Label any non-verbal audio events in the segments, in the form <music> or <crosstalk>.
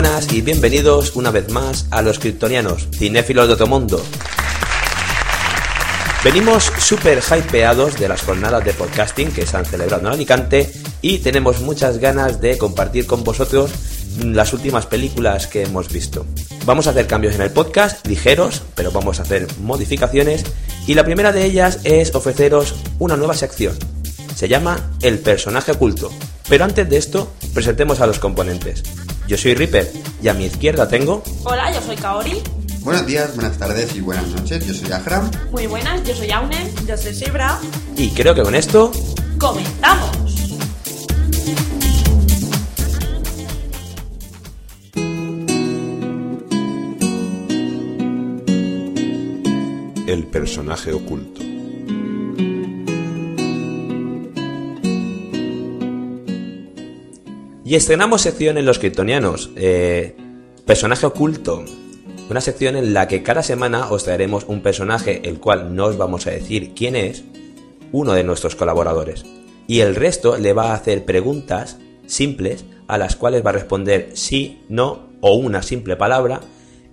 buenas y bienvenidos una vez más a los Kryptonianos, cinéfilos de otro mundo. Venimos súper hypeados de las jornadas de podcasting que se han celebrado en Alicante y tenemos muchas ganas de compartir con vosotros las últimas películas que hemos visto. Vamos a hacer cambios en el podcast, ligeros, pero vamos a hacer modificaciones y la primera de ellas es ofreceros una nueva sección. Se llama El personaje oculto. Pero antes de esto, presentemos a los componentes. Yo soy Ripper y a mi izquierda tengo... Hola, yo soy Kaori. Buenos días, buenas tardes y buenas noches. Yo soy Ahram. Muy buenas, yo soy Aunen. Yo soy Sibra. Y creo que con esto... ¡Comenzamos! El personaje oculto. Y estrenamos sección en los kryptonianos. eh, personaje oculto. Una sección en la que cada semana os traeremos un personaje el cual no os vamos a decir quién es, uno de nuestros colaboradores. Y el resto le va a hacer preguntas simples a las cuales va a responder sí, no o una simple palabra.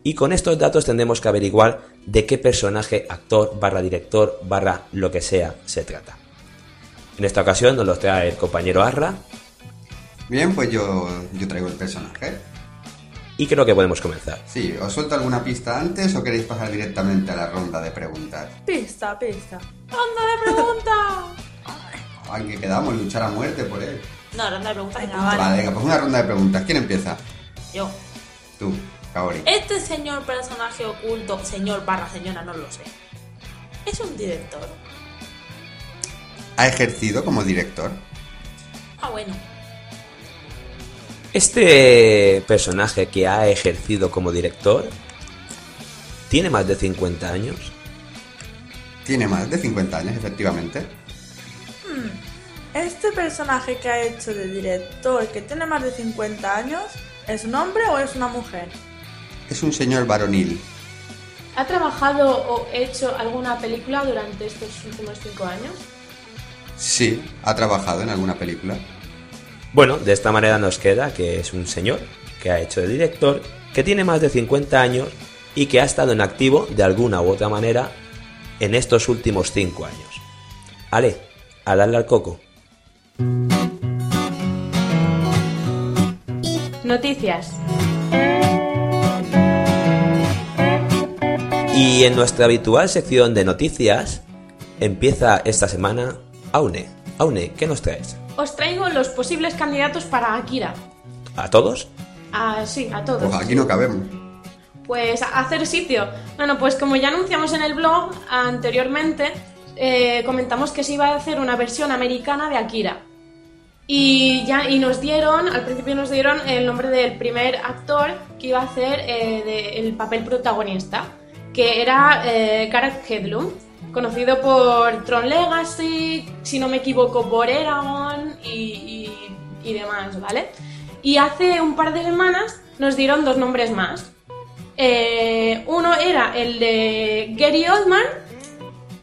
Y con estos datos tendremos que averiguar de qué personaje, actor, barra director, barra lo que sea se trata. En esta ocasión nos los trae el compañero Arra Bien, pues yo, yo traigo el personaje. y creo que podemos comenzar. Sí, ¿os suelto alguna pista antes o queréis pasar directamente a la ronda de preguntas? Pista, pista. ¡Ronda de preguntas! <laughs> Ay, que quedamos, luchar a muerte por él. No, ronda de preguntas. Venga, vale. Vale, venga, pues una ronda de preguntas. ¿Quién empieza? Yo. Tú, Kaori. Este señor personaje oculto, señor barra señora, no lo sé. Es un director. ¿Ha ejercido como director? Ah, bueno. Este personaje que ha ejercido como director tiene más de 50 años. Tiene más de 50 años, efectivamente. Este personaje que ha hecho de director, que tiene más de 50 años, ¿es un hombre o es una mujer? Es un señor varonil. ¿Ha trabajado o hecho alguna película durante estos últimos cinco años? Sí, ha trabajado en alguna película. Bueno, de esta manera nos queda que es un señor que ha hecho de director, que tiene más de 50 años y que ha estado en activo de alguna u otra manera en estos últimos 5 años. Ale, a darle al coco. Noticias. Y en nuestra habitual sección de noticias empieza esta semana Aune. Aune, ¿qué nos traes? Os traigo los posibles candidatos para Akira. ¿A todos? Ah, sí, a todos. Pues aquí no cabemos. Pues a hacer sitio. Bueno, pues como ya anunciamos en el blog anteriormente, eh, comentamos que se iba a hacer una versión americana de Akira. Y ya y nos dieron, al principio nos dieron el nombre del primer actor que iba a hacer eh, de- el papel protagonista, que era eh, Gareth Hedlund, conocido por Tron Legacy, si no me equivoco por Eragon y, y- demás, ¿vale? Y hace un par de semanas nos dieron dos nombres más. Eh, uno era el de Gary Oldman,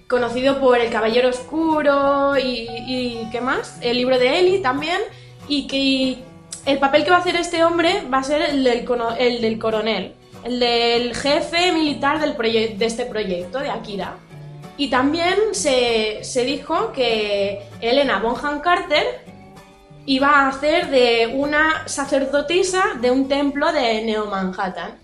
conocido por El Caballero Oscuro y, y ¿qué más? El libro de Ellie también. Y que el papel que va a hacer este hombre va a ser el del, coronel, el del jefe militar del de este proyecto, de Akira. Y también se, se dijo que Elena Bonham Carter iba a hacer de una sacerdotisa de un templo de Neo Manhattan.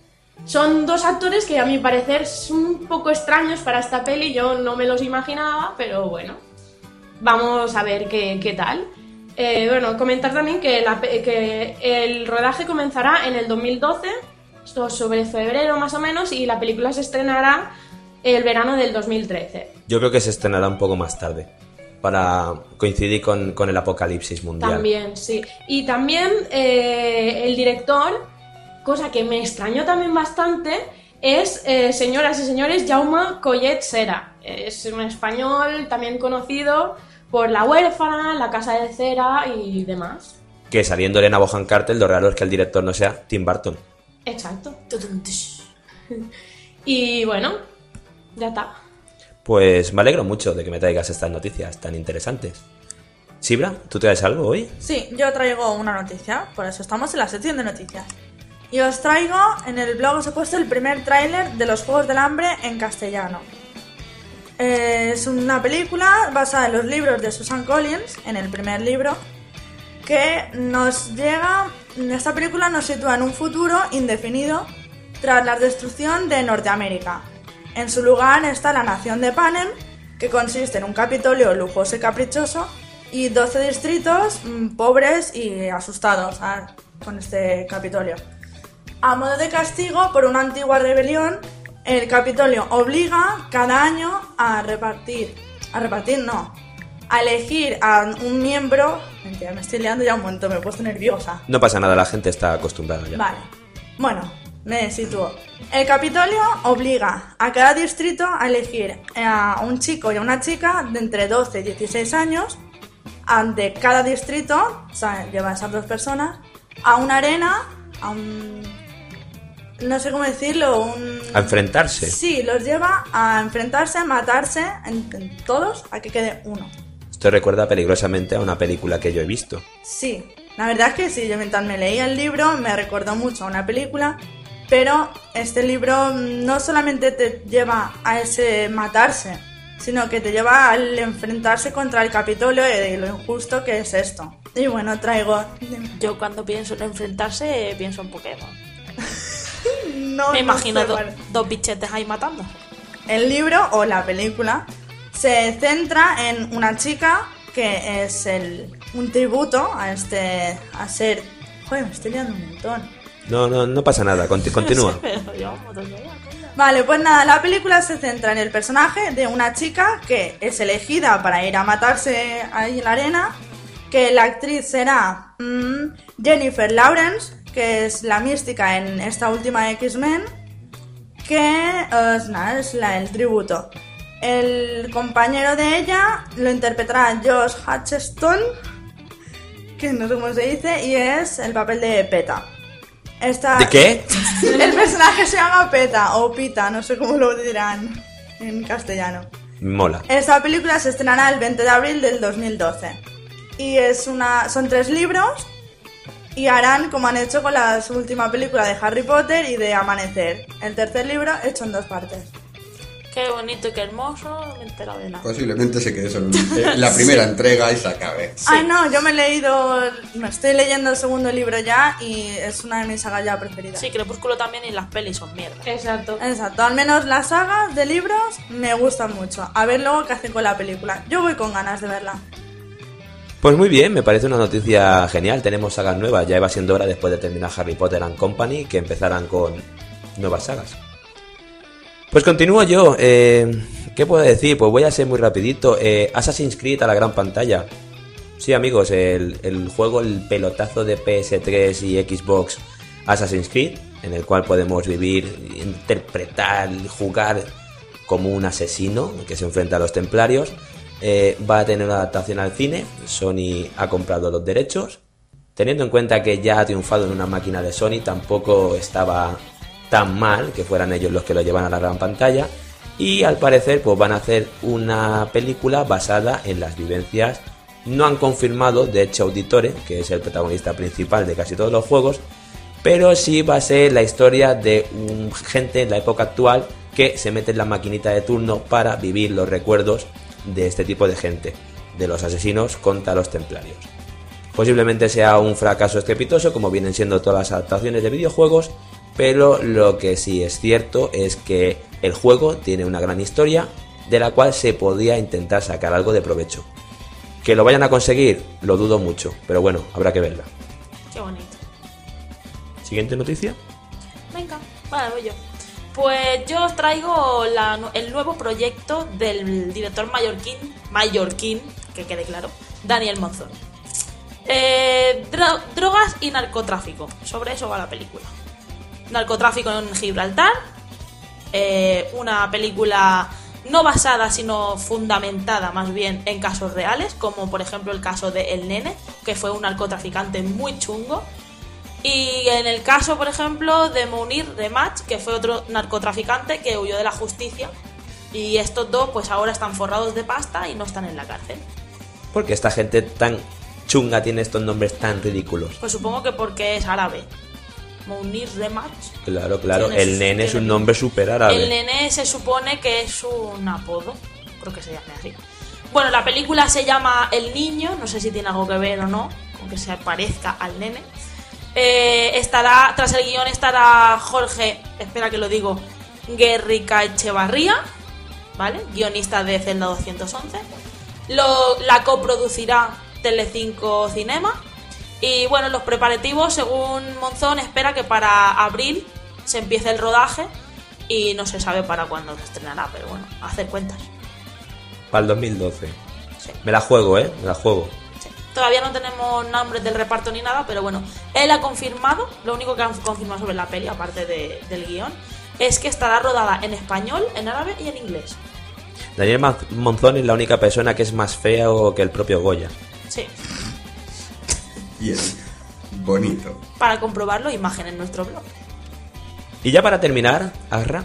Son dos actores que a mi parecer son un poco extraños para esta peli, yo no me los imaginaba, pero bueno, vamos a ver qué, qué tal. Eh, bueno, comentar también que, la que el rodaje comenzará en el 2012, esto sobre febrero más o menos, y la película se estrenará el verano del 2013. Yo creo que se estrenará un poco más tarde. para coincidir con, con el apocalipsis mundial. También, sí. Y también eh, el director, cosa que me extrañó también bastante, es, eh, señoras y señores, Jaume Collet Sera. Es un español también conocido por La huérfana, La casa de cera y demás. Que saliendo Elena Bohan Carter, lo raro es que el director no sea Tim Burton. Exacto. <laughs> Y bueno, ya está. Pues me alegro mucho de que me traigas estas noticias tan interesantes. Sibra, ¿tú traes algo hoy? Sí, yo traigo una noticia, por eso estamos en la sección de noticias. Y os traigo, en el blog os he puesto el primer tráiler de los Juegos del Hambre en castellano. Eh, Es una película basada en los libros de Susan Collins, en el primer libro, que nos llega, esta película nos sitúa en un futuro indefinido tras la destrucción de Norteamérica. En su lugar está la nación de Panem, que consiste en un Capitolio lujoso y caprichoso, y 12 distritos mm, pobres y asustados ah, con este Capitolio. A modo de castigo por una antigua rebelión, el Capitolio obliga cada año a repartir, a repartir no, a elegir a un miembro. Mentira, me estoy liando ya un momento, me he puesto nerviosa. No pasa nada, la gente está acostumbrada ya. Vale. Bueno, me sitúo. El Capitolio obliga a cada distrito a elegir a un chico y a una chica de entre 12 y 16 años. Ante cada distrito, o sea, lleva esas dos personas, a una arena, a un. No sé cómo decirlo, un. A enfrentarse. Sí, los lleva a enfrentarse, a matarse, en, en todos, a que quede uno. Esto recuerda peligrosamente a una película que yo he visto. Sí, la verdad es que sí, yo mientras me leía el libro me recordó mucho a una película, pero este libro no solamente te lleva a ese matarse, sino que te lleva al enfrentarse contra el Capitolio y lo injusto que es esto. Y bueno, traigo... Yo cuando pienso en enfrentarse, pienso en Pokémon. <laughs> No, Me no imagino sé do- cuál. dos bichetes ahí matando. El libro o la película se centra en una chica que es el, un tributo a este... a ser... Joder, me estoy liando un montón. No, no, no pasa nada, conti- <laughs> continúa. Vale, pues nada, la película se centra en el personaje de una chica que es elegida para ir a matarse ahí en la arena, que la actriz será mm, Jennifer Lawrence, que es la mística en esta última X-Men, que eh, es, nada, es la, el tributo. El compañero de ella lo interpretará Josh Hutcherson, que no sé cómo se dice, y es el papel de Peta. Esta- ¿De qué? <laughs> el personaje se llama Peta o Pita, no sé cómo lo dirán en castellano. Mola. Esta película se estrenará el 20 de abril del 2012. Y es una son tres libros y harán como han hecho con la última película de Harry Potter y de Amanecer. El tercer libro hecho en dos partes. Qué bonito y qué hermoso, no me he enterado de nada. Posiblemente se quede solo en la primera <laughs> entrega y se acabe. Ay no, yo me he leído, me estoy leyendo el segundo libro ya y es una de mis sagas ya preferidas. Sí, Crepúsculo también y las pelis son mierda. Exacto. Exacto, al menos las sagas de libros me gustan mucho. A ver luego qué hacen con la película. Yo voy con ganas de verla. Pues muy bien, me parece una noticia genial. Tenemos sagas nuevas. Ya iba siendo hora después de terminar Harry Potter and Company que empezaran con nuevas sagas. Pues continúo yo. eh, ¿Qué puedo decir? Pues voy a ser muy rapidito. Eh, Assassin's Creed a la gran pantalla. Sí, amigos, el, juego, el pelotazo de PS3 y Xbox Assassin's Creed, en el cual podemos vivir, interpretar, jugar como un asesino que se enfrenta a los templarios. Eh, va a tener una adaptación al cine. Sony ha comprado los derechos. Teniendo en cuenta que ya ha triunfado en una máquina de Sony, tampoco estaba tan mal que fueran ellos los que lo llevan a la gran pantalla. Y al parecer, pues van a hacer una película basada en las vivencias. No han confirmado, de hecho, Auditore, que es el protagonista principal de casi todos los juegos, pero sí va a ser la historia de un gente en la época actual que se mete en la maquinita de turno para vivir los recuerdos de este tipo de gente, de los asesinos contra los templarios. Posiblemente sea un fracaso estrepitoso, como vienen siendo todas las adaptaciones de videojuegos, pero lo que sí es cierto es que el juego tiene una gran historia de la cual se podía intentar sacar algo de provecho. Que lo vayan a conseguir, lo dudo mucho, pero bueno, habrá que verla. Qué bonito. Siguiente noticia. Venga, vale, voy yo. Pues yo os traigo la el nuevo proyecto del director mallorquín mallorquín, que quede claro, Daniel Monzón. Eh, dro- drogas y narcotráfico. Sobre eso va la película. Narcotráfico en Gibraltar. eh, una película no basada, sino fundamentada más bien en casos reales, como por ejemplo el caso de El Nene, que fue un narcotraficante muy chungo. Y en el caso, por ejemplo, de Munir Rematch, que fue otro narcotraficante que huyó de la justicia. Y estos dos, pues ahora están forrados de pasta y no están en la cárcel. Porque esta gente tan chunga tiene estos nombres tan ridículos. Pues supongo que porque es árabe. Munir Rematch. Claro, claro. El nene es un nombre súper El árabe. nene se supone que es un apodo. Creo que se llame así. Bueno, la película se llama El Niño. No sé si tiene algo que ver o no. Con que se parezca al nene. Eh, estará, tras el guion estará Jorge, espera que lo digo, Guerrica Echevarría, ¿vale? Guionista de Zelda 211. Lo, la coproducirá Telecinco Cinema. Y bueno, los preparativos, según Monzón, espera que para abril se empiece el rodaje y no se sabe para cuándo se estrenará, pero bueno, a hacer cuentas. Para el 2012. Sí. Me la juego, ¿eh? Me la juego. Sí. Todavía no tenemos nombres del reparto ni nada, pero bueno, él ha confirmado, lo único que han confirmado sobre la peli, aparte de- del guion, es que estará rodada en español, en árabe y en inglés. Daniel Monzón es la única persona que es más fea o que el propio Goya. Sí. Bien. Bonito. Para comprobarlo, imagen en nuestro blog. Y ya para terminar, Arra,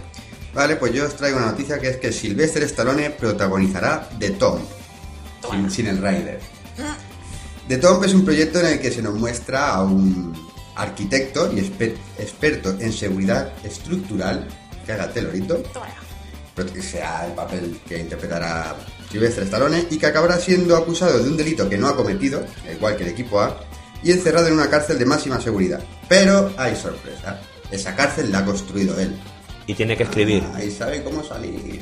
Vale, pues yo os traigo una noticia que es que Sylvester Stallone protagonizará The Tomb, sin, sin el Rider. The Tomb es un proyecto en el que se nos muestra a un arquitecto y experto en seguridad estructural que haga telorito, pero que sea el papel que interpretará Sylvester Stallone y que acabará siendo acusado de un delito que no ha cometido, igual que el equipo A, y encerrado en una cárcel de máxima seguridad. Pero hay sorpresa, esa cárcel la ha construido él. y tiene que escribir. Ah, y sabe cómo salir.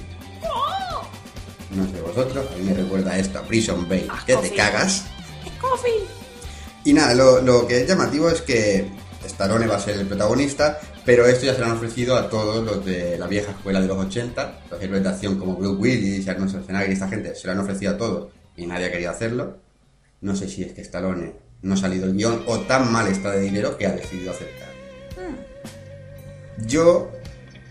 No sé vosotros, a mí me recuerda esto a Prison Break, Ah, que te cagas. ¡Es coffee! Y nada, lo, lo que es llamativo es que Stallone va a ser el protagonista, pero esto ya se lo han ofrecido a todos los de la vieja escuela de los 80, los héroes de acción como Bruce Willis, Arnold Schwarzenegger y esta gente, se lo han ofrecido a todos y nadie ha querido hacerlo. No sé si es que Stallone no ha salido el guion o tan mal está de dinero que ha decidido aceptar. Yo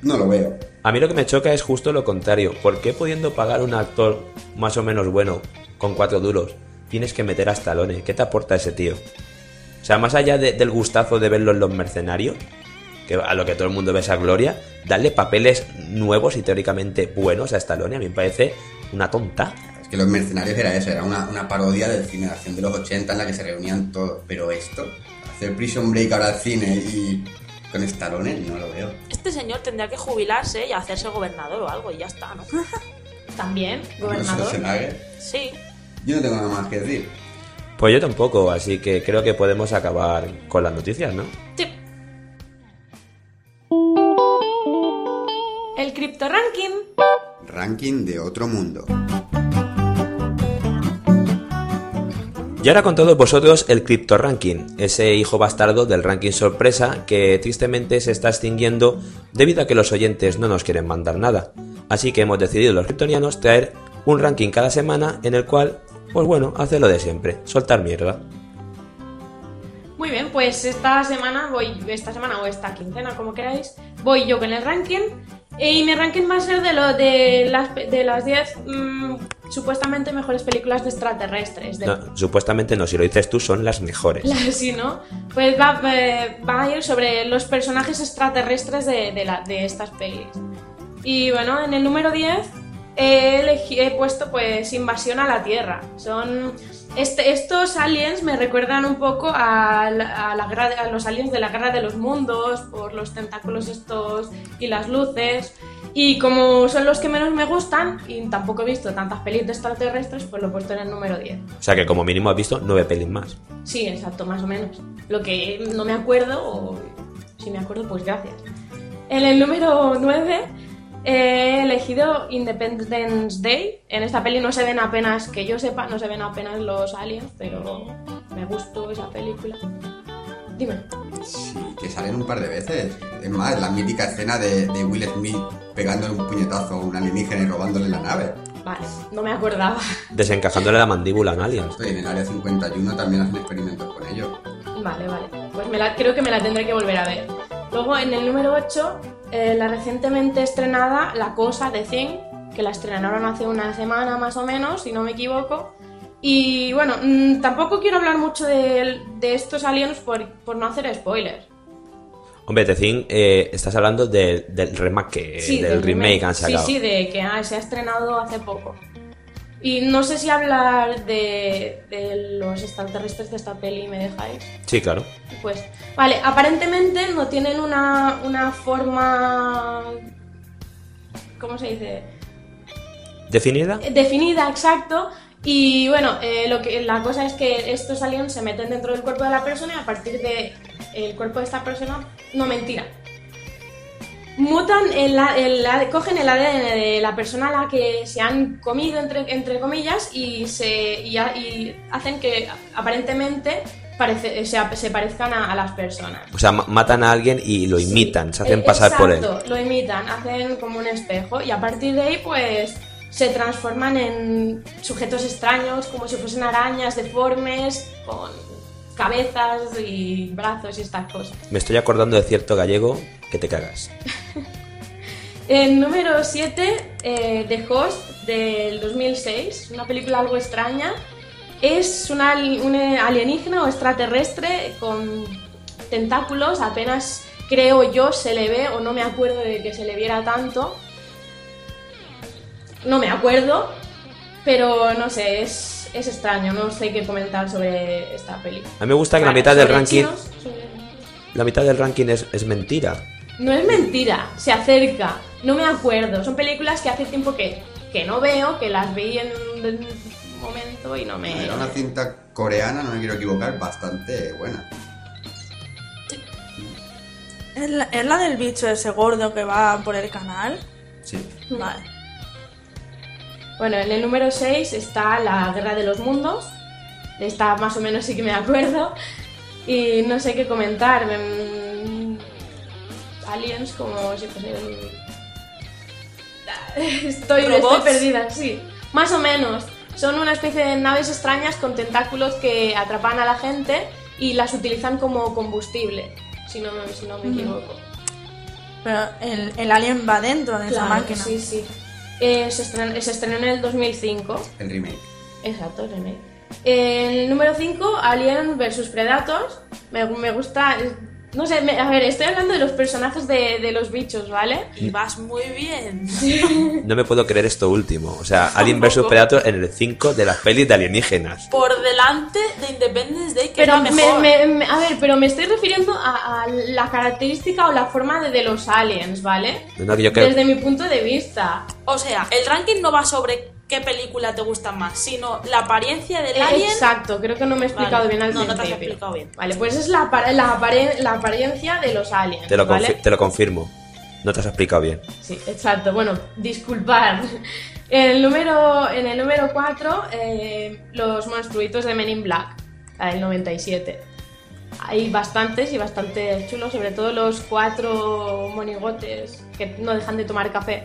no lo veo. A mí lo que me choca es justo lo contrario. ¿Por qué pudiendo pagar un actor más o menos bueno, con cuatro duros, tienes que meter a Stallone? ¿Qué te aporta ese tío? O sea, más allá de- del gustazo de verlo en Los Mercenarios, que a lo que todo el mundo ve esa gloria, darle papeles nuevos y teóricamente buenos a Stallone a mí me parece una tonta. Que los mercenarios era eso, era una, una parodia del cine de acción de los 80 en la que se reunían todos. Pero esto, hacer Prison Break ahora al cine y con Stallone, no lo veo. Este señor tendría que jubilarse y hacerse gobernador o algo y ya está, ¿no? <laughs> También, gobernador. Sí. Yo no tengo nada más que decir. Pues yo tampoco, así que creo que podemos acabar con las noticias, ¿no? Sí. El Crypto Ranking. Ranking de otro mundo. Y ahora con todos vosotros el Crypto Ranking, ese hijo bastardo del ranking sorpresa que tristemente se está extinguiendo debido a que los oyentes no nos quieren mandar nada. Así que hemos decidido los kryptonianos traer un ranking cada semana en el cual, pues bueno, hace lo de siempre, soltar mierda. Muy bien, pues esta semana voy, esta semana o esta quincena, como queráis, voy yo con el ranking. Y mi ranking va a ser de lo de las pe- de las 10 mm, supuestamente mejores películas de extraterrestres. de- No, supuestamente no, si lo dices tú son las mejores. <laughs> Sí, ¿no? Pues va, eh, va a ir sobre los personajes extraterrestres de, de, la- de estas pelis. Y bueno, en el número 10 he, puesto pues Invasión a la Tierra. Son este, estos aliens me recuerdan un poco a, la- a la guerra de- a los aliens de la Guerra de los Mundos por los tentáculos estos y las luces. Y como son los que menos me gustan y tampoco he visto tantas pelis de extraterrestres, pues lo he puesto en el número 10. O sea que como mínimo has visto nueve pelis más. Sí, exacto, más o menos. Lo que no me acuerdo, o si me acuerdo, pues gracias. En el número 9 he elegido Independence Day. En esta peli no se ven apenas, que yo sepa, no se ven apenas los aliens, pero me gustó esa película. Dime. Sí, que salen un par de veces. Es más, la mítica escena de, de Will Smith pegándole un puñetazo a un alienígena y robándole la nave. Vale, no me acordaba. Desencajándole la mandíbula a un alien. Estoy en el área 51 también hacen experimentos con ello. Vale, vale. Pues me la- creo que me la tendré que volver a ver. Luego, en el número 8, eh, la recientemente estrenada La Cosa de Thing, que la estrenaron hace una semana más o menos, si no me equivoco. Y bueno, mm, tampoco quiero hablar mucho de, de estos aliens por, por no hacer spoilers. Hombre, Tecín, eh, estás hablando del- del remake, Sí, del, remake que han sacado. Sí, sí, de que ah, se ha estrenado hace poco. Y no sé si hablar de, de los extraterrestres de esta peli me dejáis. Sí, claro. Pues, vale, aparentemente no tienen una, una forma. ¿Cómo se dice? ¿Definida? Definida, exacto. Y bueno, eh, lo que, la cosa es que estos aliens se meten dentro del cuerpo de la persona y a partir de el cuerpo de esta persona, no mentira. Mutan, el, el A- cogen el ADN de la persona a la que se han comido, entre, entre comillas, y, se, y, ha- y hacen que aparentemente parece, se, se parezcan a, a las personas. O sea, ma- matan a alguien y lo imitan, se hacen Eh, pasar por él. lo imitan, hacen como un espejo y a partir de ahí pues se transforman en sujetos extraños, como si fuesen arañas deformes, con cabezas y brazos y estas cosas. Me estoy acordando de cierto gallego que te cagas. <laughs> El número 7, eh, The Host, del 2006, una película algo extraña. Es una, un eh, alienígena o extraterrestre con tentáculos, apenas creo yo se le ve, o no me acuerdo de que se le viera tanto. No me acuerdo, pero no sé, es, es extraño, no sé qué comentar sobre esta película. A mí me gusta que la mitad del ranking, chinos, sobre- la mitad del ranking es, es mentira. No es mentira, se acerca. No me acuerdo. Son películas que hace tiempo que, que no veo, que las vi en un momento y no me. Era una cinta coreana, no me quiero equivocar, bastante buena. ¿Es la, es la del bicho ese gordo que va por el canal? Sí. Vale. Bueno, en el número 6 está La Guerra de los Mundos. De esta más o menos sí que me acuerdo. Y no sé qué comentar. Mm, Aliens como si fuesen. <laughs> Estoy, estoy perdida, sí. Más o menos. Son una especie de naves extrañas con tentáculos que atrapan a la gente y las utilizan como combustible, si no, si no me equivoco. Pero el, el alien va dentro de esa Claro, máquina. Sí, sí. Eh, se, estren- se estrenó en el 2005. El remake. Exacto, remake. El número 5, Alien vs Predators. Me, me gusta. No sé, me- a ver, estoy hablando de los personajes de, de los bichos, ¿vale? Y vas muy bien. <laughs> No me puedo creer esto último. O sea, Alien vs. Predator en el 5 de las pelis de alienígenas. Por delante de Independence Day, que Pero es la me, mejor. me- me- a ver, pero me estoy refiriendo a, a la característica o la forma de, de los aliens, ¿vale? No, que yo creo- Desde mi punto de vista. O sea, el ranking no va sobre qué película te gusta más, sino la apariencia del Eh, alien. Exacto, creo que no me he explicado Vale. bien al No, no te has principio. explicado bien. Vale, pues es la, apar- la, apare- la apariencia de los aliens, Te lo, ¿vale? confi- te lo confirmo. No te has explicado bien. Sí, exacto. Bueno, disculpad. En el número, en el número 4, los monstruitos de Men in Black, la del 97. Hay bastantes y bastante chulos, sobre todo los cuatro monigotes que no dejan de tomar café.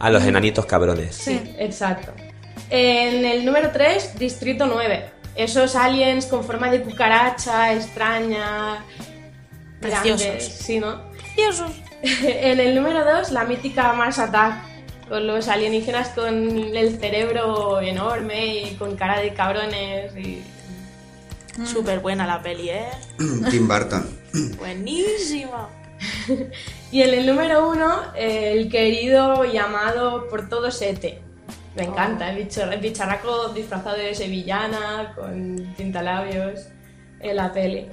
A los enanitos cabrones. Sí, exacto. En el número 3, Distrito 9. Esos aliens con forma de cucaracha, extraña. Preciosos. grandes, Sí, ¿no? Preciosos. <laughs> en el número 2, la mítica Mars Attack. Con los alienígenas con el cerebro enorme y con cara de cabrones. Y... Súper buena la peli, ¿eh? <clears throat> Tim Burton. <clears throat> Buenísima. <laughs> y en el número 1, el querido y amado por todos Ete. Me encanta, el, bicho- el bicharraco disfrazado de sevillana, con tintalabios en la peli.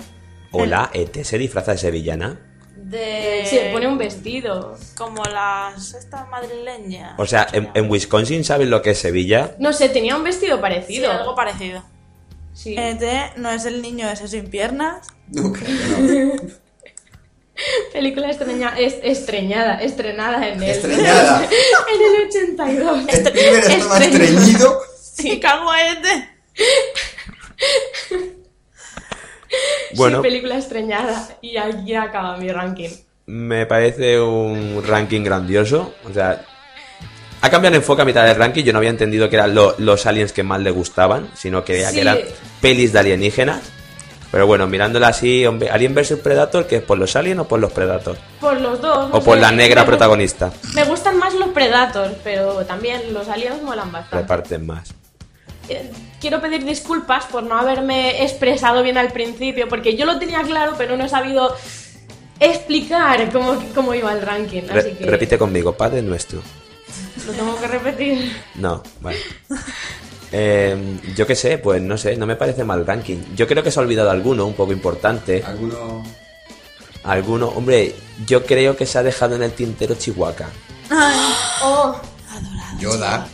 Hola, ET se disfraza de sevillana. De... Se pone un vestido. Como las estas madrileñas. O sea, en, en Wisconsin ¿sabes lo que es Sevilla? No sé, tenía un vestido Sí, parecido. algo parecido. Sí. ET no es el niño ese sin piernas. No, creo que no. <laughs> <laughs> Película estreña, es- estreñada, estrenada en el, Estreñada. <laughs> en el 82. <laughs> Este pibe estaba estreñido. Sí, este. Bueno, Sí, película estreñada. Y aquí acaba mi ranking. me parece un ranking grandioso. O sea, Ha cambiado el enfoque a mitad del ranking. Yo no había entendido que eran lo- los aliens que más le gustaban, sino que veía Sí. que eran pelis de alienígenas. Pero bueno, mirándola así, hombre, Alien vs Predator, que es por los aliens o por los Predators. Por los dos. O por la negra me protagonista. Me gustan más los Predators, pero también los aliens molan bastante. Reparten más. Eh, Quiero pedir disculpas por no haberme expresado bien al principio, porque yo lo tenía claro, pero no he sabido explicar cómo, cómo iba el ranking. Re- Así que Repite conmigo, Padre Nuestro. lo tengo que repetir. No, vale. <laughs> Eh, yo qué sé, pues no sé, no me parece mal ranking. Yo creo que se ha olvidado alguno, un poco importante. ¿Alguno? Alguno, hombre, yo creo que se ha dejado en el tintero Chihuahua. Oh, Yoda.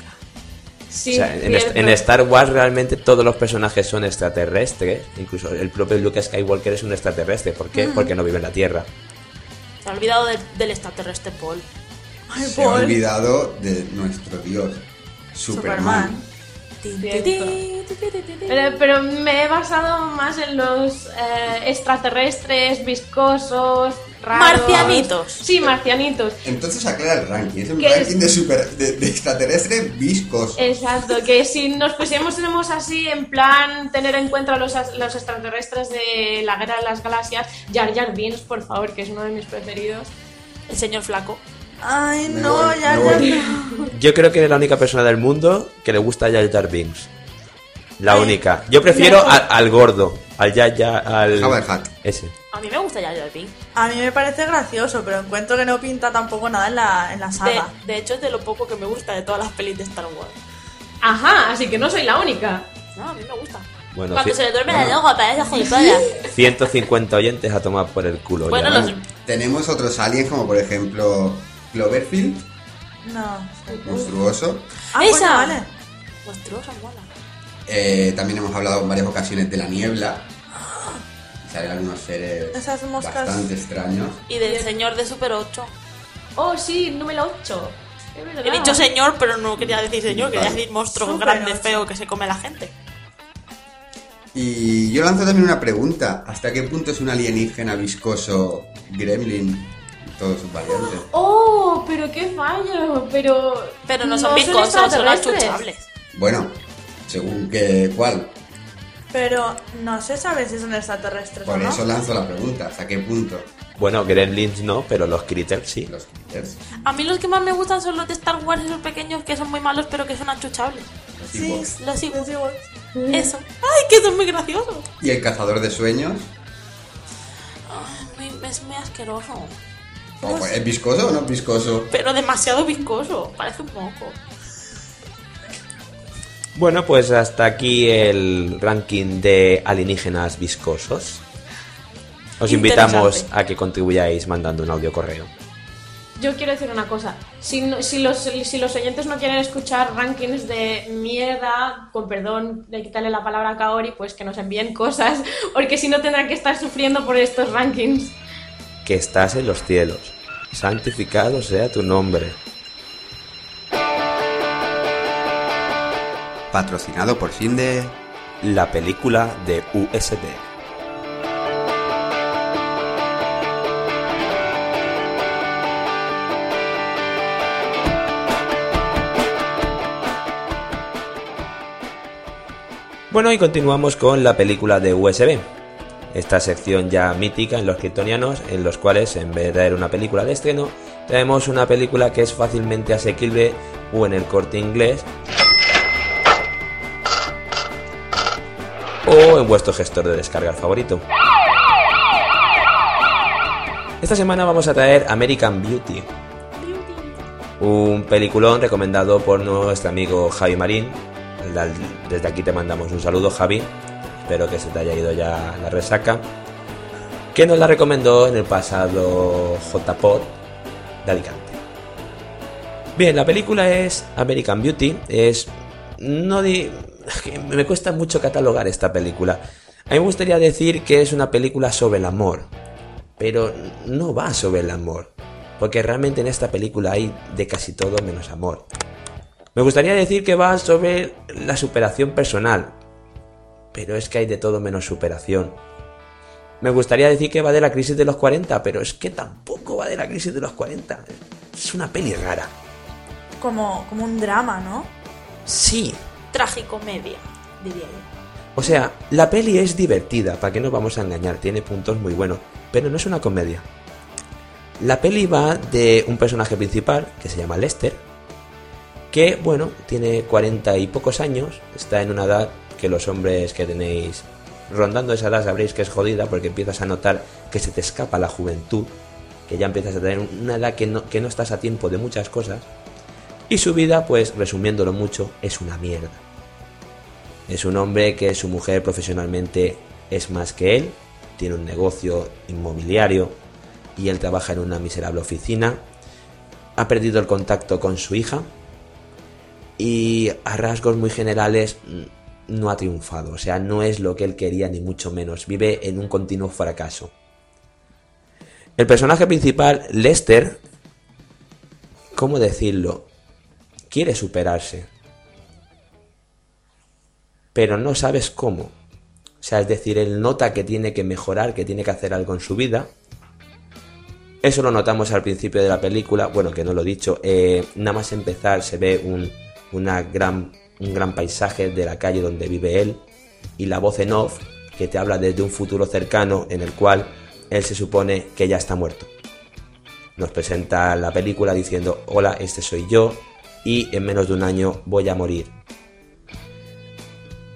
sí. o sea, en, Star Wars realmente todos los personajes son extraterrestres. Incluso el propio Luke Skywalker es un extraterrestre. ¿Por qué? Porque no vive en la Tierra. Se ha olvidado del, del extraterrestre Paul. Ay, Se ha olvidado de nuestro dios, Superman. Superman. Cierto. Pero, pero me he basado más en los eh, extraterrestres, viscosos, raros. Marcianitos. Sí, marcianitos. Entonces aclara el ranking. Es un ¿Qué ranking es? de, super, de, de extraterrestres viscos. Exacto, que si nos pusiéramos así en plan tener en cuenta los, los extraterrestres de la Guerra de las Galaxias, Jar Jar Binks, por favor, que es uno de mis preferidos. El señor flaco. Ay, Me no, voy, ya, voy. Yo creo que eres la única persona del mundo que le gusta Jar Jar Binks. La Ay. única. Yo prefiero al, al gordo, al ya ya al Hutt. ese. A mí me gusta Jar Jar Binks. A mí me parece gracioso, pero encuentro que no pinta tampoco nada en la, en la saga. de hecho, es de lo poco que me gusta de todas las pelis de Star Wars. Ajá, así que no soy la única. No, a mí me gusta. Bueno, Cuando se le duerme la lengua, parece gilipollas. <laughs> 150 oyentes a tomar por el culo. Bueno, ya. los- Tenemos otros aliens como por ejemplo Cloverfield, No. monstruoso. Ah, ¡Esa! bueno, vale. Monstruosa, mola. Eh, también hemos hablado en varias ocasiones de la niebla. <gasps> Salen algunos seres Esas moscas. bastante extraños. Y del señor de Super 8. Oh, sí, número 8. Es verdad. He dicho señor, pero no quería decir señor, quería decir monstruo Super grande, ocho. feo que se come a la gente. Y yo lanzo también una pregunta. ¿Hasta qué punto es un alienígena viscoso gremlin todos sus variantes? Oh, pero qué fallo. Pero. Pero no son viscosos, son extraterrestres. achuchables. Bueno, según que cuál. Pero no se sabe si son extraterrestres Por o no. eso lanzo la pregunta. ¿Hasta qué punto? Bueno, Gremlins no, pero los Critters sí. Los critters. A mí los que más me gustan son los de Star Wars, esos pequeños que son muy malos, pero que son achuchables. Los Sí, Ewoks. Los Ewoks. Eso. ¡Ay, que son muy graciosos! Y el cazador de sueños. Ay, es muy asqueroso. Oh, pues, ¿Es viscoso o no es viscoso? Pero demasiado viscoso. Parece un moco. Bueno, pues hasta aquí el ranking de alienígenas viscosos. Os invitamos a que contribuyáis mandando un audio correo. Yo quiero decir una cosa. Si, no- si, los, si los oyentes no quieren escuchar rankings de mierda, con perdón de quitarle la palabra a Kaori, pues que nos envíen cosas, <laughs> porque si no tendrán que estar sufriendo por estos rankings. Que estás en los cielos. Santificado sea tu nombre. Patrocinado por Sinde. La película de USB. Bueno, y continuamos con la película de USB. Esta sección ya mítica en los kryptonianos, en los cuales en vez de traer una película de estreno, traemos una película que es fácilmente asequible o en el corte inglés o en vuestro gestor de descarga favorito. Esta semana vamos a traer American Beauty, un peliculón recomendado por nuestro amigo Javi Marín. Desde aquí te mandamos un saludo, Javi. Espero que se te haya ido ya la resaca. Que nos la recomendó en el pasado JPod de Alicante. Bien, la película es American Beauty. Es. No di. Me cuesta mucho catalogar esta película. A mí me gustaría decir que es una película sobre el amor. Pero no va sobre el amor. Porque realmente en esta película hay de casi todo menos amor. Me gustaría decir que va sobre la superación personal. Pero es que hay de todo menos superación. Me gustaría decir que va de la crisis de los 40, pero es que tampoco va de la crisis de los 40. Es una peli rara. como, como un drama, ¿no? Sí. Tragicomedia, diría yo. O sea, la peli es divertida, para que no vamos a engañar, tiene puntos muy buenos, pero no es una comedia. La peli va de un personaje principal, que se llama Lester, que, bueno, tiene cuarenta y pocos años, está en una edad que los hombres que tenéis rondando esa edad sabréis que es jodida porque empiezas a notar que se te escapa la juventud, que ya empiezas a tener una edad que no, que no estás a tiempo de muchas cosas, y su vida, pues resumiéndolo mucho, es una mierda. Es un hombre que su mujer profesionalmente es más que él, tiene un negocio inmobiliario y él trabaja en una miserable oficina, ha perdido el contacto con su hija y a rasgos muy generales mm, no ha triunfado, o sea, no es lo que él quería ni mucho menos, vive en un continuo fracaso. El personaje principal, Lester, ¿cómo decirlo? Quiere superarse, pero no sabes cómo. O sea, es decir, él nota que tiene que mejorar, que tiene que hacer algo en su vida. Eso lo notamos al principio de la película. Bueno, que no lo he dicho. eh, nada más empezar se ve un, una gran, un gran paisaje de la calle donde vive él. Y la voz en off que te habla desde un futuro cercano en el cual él se supone que ya está muerto. Nos presenta la película diciendo, hola, este soy yo y en menos de un año voy a morir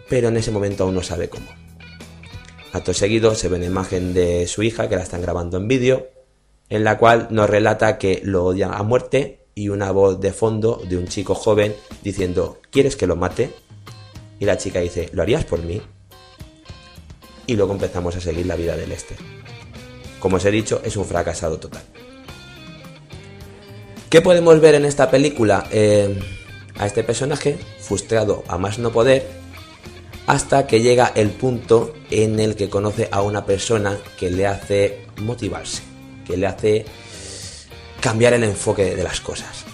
pero en ese momento aún no sabe cómo. Acto seguido se ve una imagen de su hija que la están grabando en vídeo, en la cual nos relata que lo odia a muerte y una voz de fondo de un chico joven diciendo, ¿quieres que lo mate? Y la chica dice, ¿lo harías por mí? Y luego empezamos a seguir la vida de Lester. Como os he dicho, es un fracasado total. ¿Qué podemos ver en esta película? Eh, a este personaje, frustrado a más no poder, hasta que llega el punto en el que conoce a una persona que le hace motivarse, que le hace cambiar el enfoque de las cosas.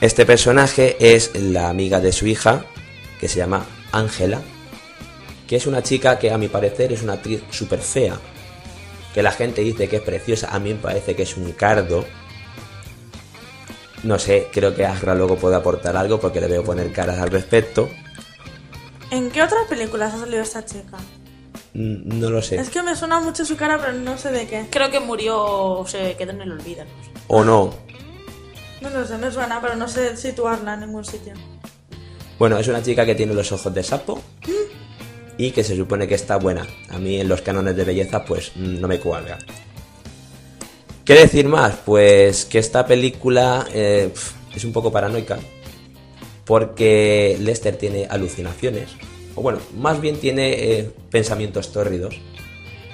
Este personaje es la amiga de su hija, que se llama Ángela, que es una chica que a mi parecer es una actriz súper fea, que la gente dice que es preciosa, a mí me parece que es un cardo. No sé, creo que Agra luego puede aportar algo porque le veo poner caras al respecto. ¿En qué otras películas ha salido esta chica? Mm, No lo sé. Es que me suena mucho su cara, pero no sé de qué. Creo que murió o se quedó en el olvido. no sé. O no. No lo sé, me suena, pero no sé situarla en ningún sitio. Bueno, es una chica que tiene los ojos de sapo y que se supone que está buena. A mí en los cánones de belleza pues mm, no me cuadra. ¿Qué decir más? Pues que esta película eh, es un poco paranoica porque Lester tiene alucinaciones, o bueno, más bien tiene eh, pensamientos tórridos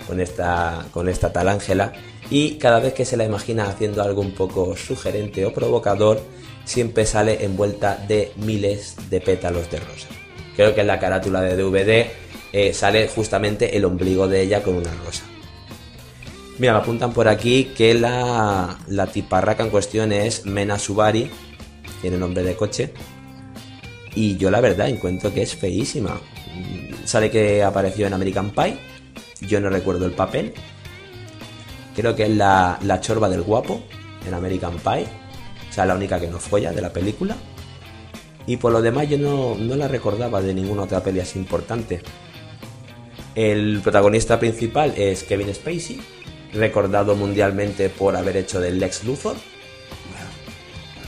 con esta, con esta tal Ángela y cada vez que se la imagina haciendo algo un poco sugerente o provocador, siempre sale envuelta de miles de pétalos de rosa. Creo que en la carátula de DVD eh, sale justamente el ombligo de ella con una rosa. Mira, apuntan por aquí que la, la tiparraca en cuestión es Mena Subari, tiene nombre de coche, y yo la verdad encuentro que es feísima. Sale que apareció en American Pie, yo no recuerdo el papel. Creo que es la, la chorba del guapo en American Pie, o sea, la única que no folla de la película. Y por lo demás yo no, no la recordaba de ninguna otra peli así importante. El protagonista principal es Kevin Spacey, recordado mundialmente por haber hecho del Lex Luthor.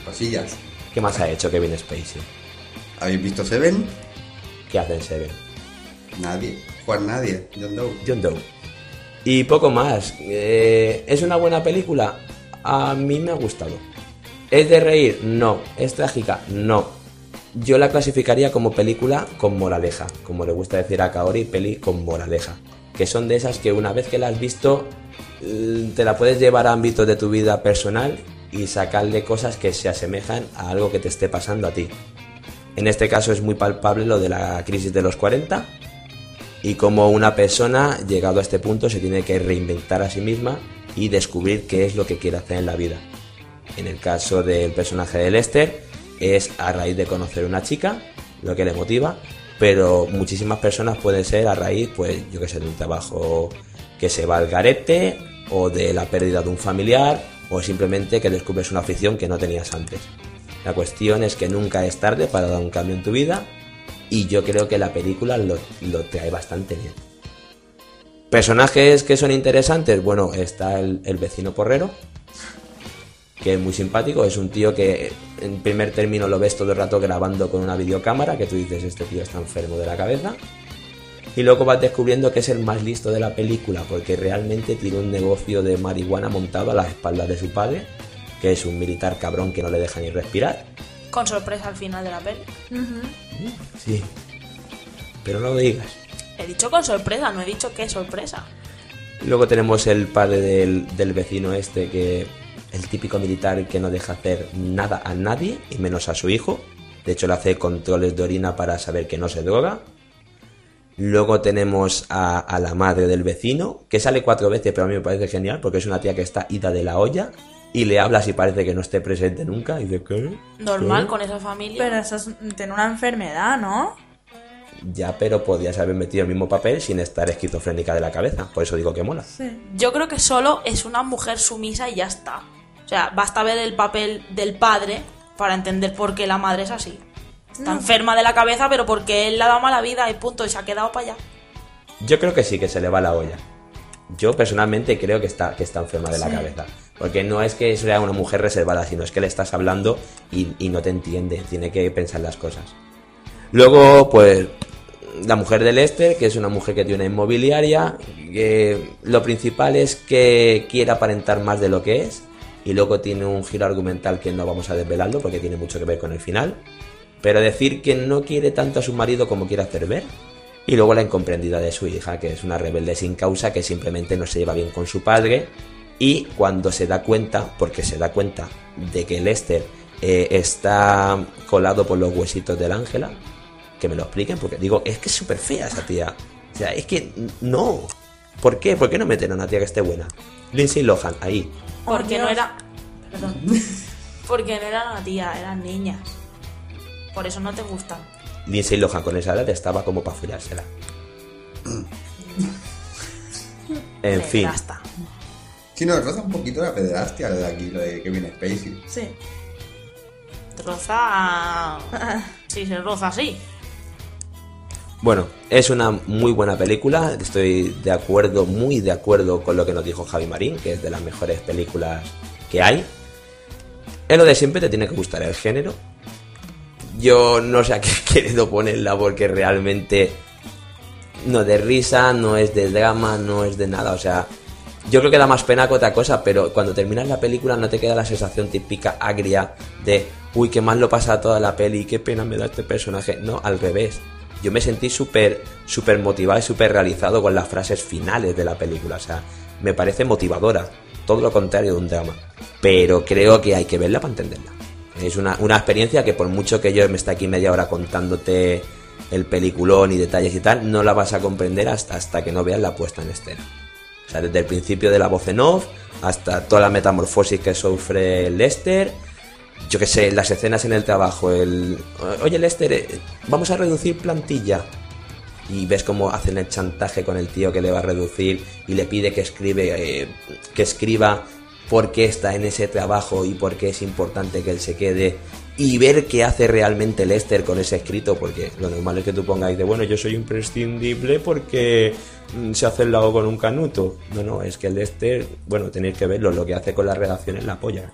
Cosillas. ¿Qué más ha hecho Kevin Spacey? ¿Habéis visto Seven? ¿Qué hace en Seven? Nadie. Juan nadie. John Doe. John Doe. Y poco más. Eh, ¿Es una buena película? A mí me ha gustado. ¿Es de reír? No. ¿Es trágica? No. Yo la clasificaría como película con moraleja, como le gusta decir a Kaori, peli con moraleja. Que son de esas que una vez que la has visto, eh, te la puedes llevar a ámbitos de tu vida personal y sacarle cosas que se asemejan a algo que te esté pasando a ti. En este caso es muy palpable lo de la crisis de los 40 y cómo una persona, llegado a este punto, se tiene que reinventar a sí misma y descubrir qué es lo que quiere hacer en la vida. En el caso del personaje de Lester, es a raíz de conocer una chica, lo que le motiva, pero muchísimas personas pueden ser a raíz, pues yo que sé, de un trabajo que se va al garete, o de la pérdida de un familiar, o simplemente que descubres una afición que no tenías antes. La cuestión es que nunca es tarde para dar un cambio en tu vida y yo creo que la película lo, lo trae bastante bien. Personajes que son interesantes, bueno, está el, el vecino porrero, que es muy simpático, es un tío que en primer término lo ves todo el rato grabando con una videocámara, que tú dices, este tío está enfermo de la cabeza. Y luego vas descubriendo que es el más listo de la película, porque realmente tiene un negocio de marihuana montado a las espaldas de su padre, que es un militar cabrón que no le deja ni respirar. Con sorpresa al final de la peli. Sí. Pero no lo digas. He dicho con sorpresa, no he dicho qué sorpresa. Luego tenemos el padre del, del vecino este, que el típico militar que no deja hacer nada a nadie, y menos a su hijo. De hecho, le hace controles de orina para saber que no se droga. Luego tenemos a, a la madre del vecino, que sale cuatro veces, pero a mí me parece genial, porque es una tía que está ida de la olla. Y le hablas y parece que no esté presente nunca. Y dice, ¿qué? Normal ¿Qué? con esa familia. Pero eso es, tiene una enfermedad, ¿no? Ya, pero podías haber metido el mismo papel sin estar esquizofrénica de la cabeza. Por eso digo que mola. Sí. Yo creo que solo es una mujer sumisa y ya está. O sea, basta ver el papel del padre para entender por qué la madre es así. Está enferma de la cabeza, pero porque él le ha dado mala vida y punto, y se ha quedado para allá. Yo creo que sí, que se le va la olla. Yo personalmente creo que está, que está enferma de la cabeza. Porque no es que sea una mujer reservada, sino es que le estás hablando y, y no te entiende. Tiene que pensar las cosas. Luego, pues, la mujer de Lester, que es una mujer que tiene una inmobiliaria. Que lo principal es que quiere aparentar más de lo que es. Y luego tiene un giro argumental que no vamos a desvelarlo porque tiene mucho que ver con el final. Pero decir que no quiere tanto a su marido como quiere hacer ver. Y luego la incomprendida de su hija, que es una rebelde sin causa que simplemente no se lleva bien con su padre. Y cuando se da cuenta, porque se da cuenta de que Lester eh, está colado por los huesitos del Ángela, que me lo expliquen, porque digo, es que es súper fea esa tía. O sea, es que no. ¿Por qué? ¿Por qué no meten a una tía que esté buena? Lindsay Lohan, ahí. <laughs> Porque no era. Perdón. Porque no eran una tía, eran niñas. Por eso no te gustan. Lindsay Lohan con esa edad estaba como para follársela. <laughs> En fin. Pederasta. Si nos roza un poquito la pederastia de aquí, lo de Kevin Spacey. Sí. Roza. <laughs> Sí, se roza así. Bueno, es una muy buena película. Estoy de acuerdo, muy de acuerdo con lo que nos dijo Javi Marín, que es de las mejores películas que hay. Es lo de siempre, te tiene que gustar el género. Yo no sé a qué he <laughs> querido ponerla porque realmente no de risa, no es de drama, no es de nada. O sea, yo creo que da más pena que otra cosa, pero cuando terminas la película no te queda la sensación típica agria de, uy, qué mal lo pasa toda la peli, qué pena me da este personaje. No, al revés. Yo me sentí súper, súper motivado y súper realizado con las frases finales de la película. O sea, me parece motivadora. Todo lo contrario de un drama. Pero creo que hay que verla para entenderla. Es una, una experiencia que por mucho que yo me esté aquí media hora contándote el peliculón y detalles y tal, no la vas a comprender hasta, hasta que no veas la puesta en escena. O sea, desde el principio de la voz en off hasta toda la metamorfosis que sufre Lester. Yo que sé, las escenas en el trabajo, el... Oye Lester, eh, vamos a reducir plantilla. Y ves cómo hacen el chantaje con el tío que le va a reducir y le pide que escribe, eh, que escriba por qué está en ese trabajo y por qué es importante que él se quede y ver qué hace realmente Lester con ese escrito, porque lo normal es que tú pongáis de bueno, yo soy imprescindible porque mm, se hace el lago con un canuto. No, no, es que Lester, bueno, tenéis que verlo, lo que hace con las redacciones la polla.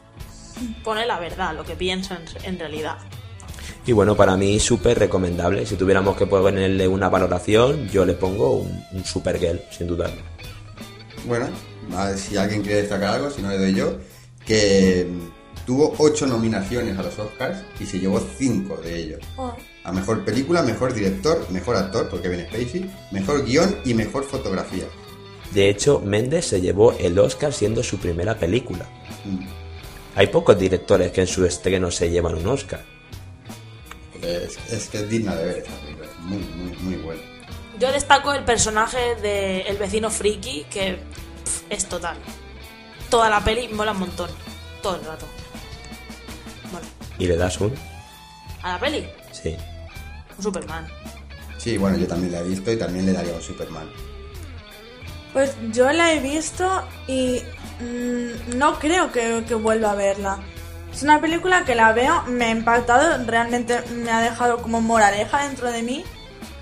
Pone la verdad, lo que piensa en, en realidad. Y bueno, para mí súper recomendable. Si tuviéramos que ponerle una valoración, yo le pongo un, un super girl, sin dudarlo. Bueno, a ver si alguien quiere destacar algo, si no le doy yo, que tuvo ocho nominaciones a los Oscars y se llevó cinco de ellos. Oh. A mejor película, mejor director, mejor actor, porque Kevin Spacey, mejor guion y mejor fotografía. De hecho, Méndez se llevó el Oscar siendo su primera película. Mm. Hay pocos directores que en su estreno se llevan un Oscar. Es, es que es digna de ver esta película, es muy, muy, muy buena. Yo destaco el personaje de el vecino friki, que es total. Toda la peli mola un montón. Todo el rato. Bueno, ¿Y le das un? a la peli, Sí. un Superman. Sí, bueno, yo también la he visto y también le daría un Superman. Pues yo la he visto y mm, no creo que, que vuelva a verla. Es una película que la veo, me ha impactado, realmente me ha dejado como moraleja dentro de mí,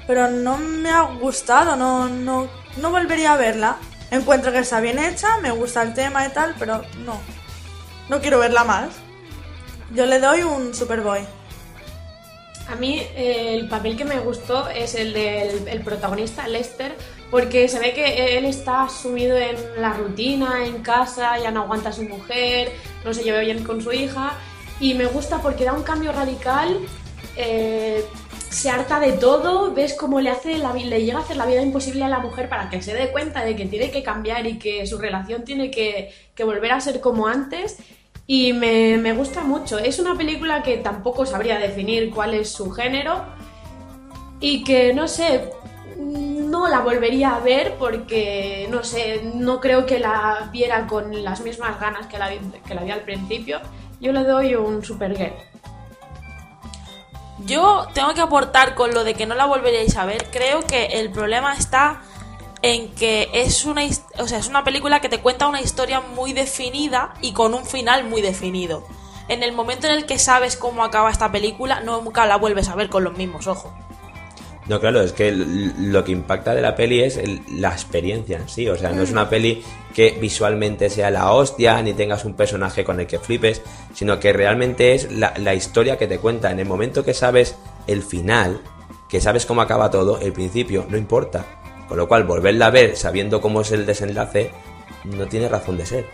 pero no me ha gustado, no, no, no volvería a verla. Encuentro que está bien hecha, me gusta el tema y tal, pero no. No quiero verla más. Yo le doy un Superboy. A mí eh, el papel que me gustó es el del el protagonista, Lester, porque se ve que él está sumido en la rutina, en casa, ya no aguanta a su mujer, no se lleva bien con su hija, y me gusta porque da un cambio radical, eh, se harta de todo, ves cómo le, hace la le llega a hacer la vida imposible a la mujer para que se dé cuenta de que tiene que cambiar y que su relación tiene que, que volver a ser como antes. Y me, me gusta mucho. Es una película que tampoco sabría definir cuál es su género. Y que, no sé, no la volvería a ver porque, no sé, no creo que la viera con las mismas ganas que la que la vi al principio. Yo le doy un Supergirl. Yo tengo que aportar con lo de que no la volveríais a ver. Creo que el problema está en que es una, o sea, es una película que te cuenta una historia muy definida y con un final muy definido. En el momento en el que sabes cómo acaba esta película, nunca la vuelves a ver con los mismos ojos. No, claro, es que lo que impacta de la peli es el- la experiencia en sí. O sea, no es una peli que visualmente sea la hostia, ni tengas un personaje con el que flipes, sino que realmente es la, la historia que te cuenta. En el momento que sabes el final, que sabes cómo acaba todo, el principio, no importa. Con lo cual, volverla a ver sabiendo cómo es el desenlace, no tiene razón de ser.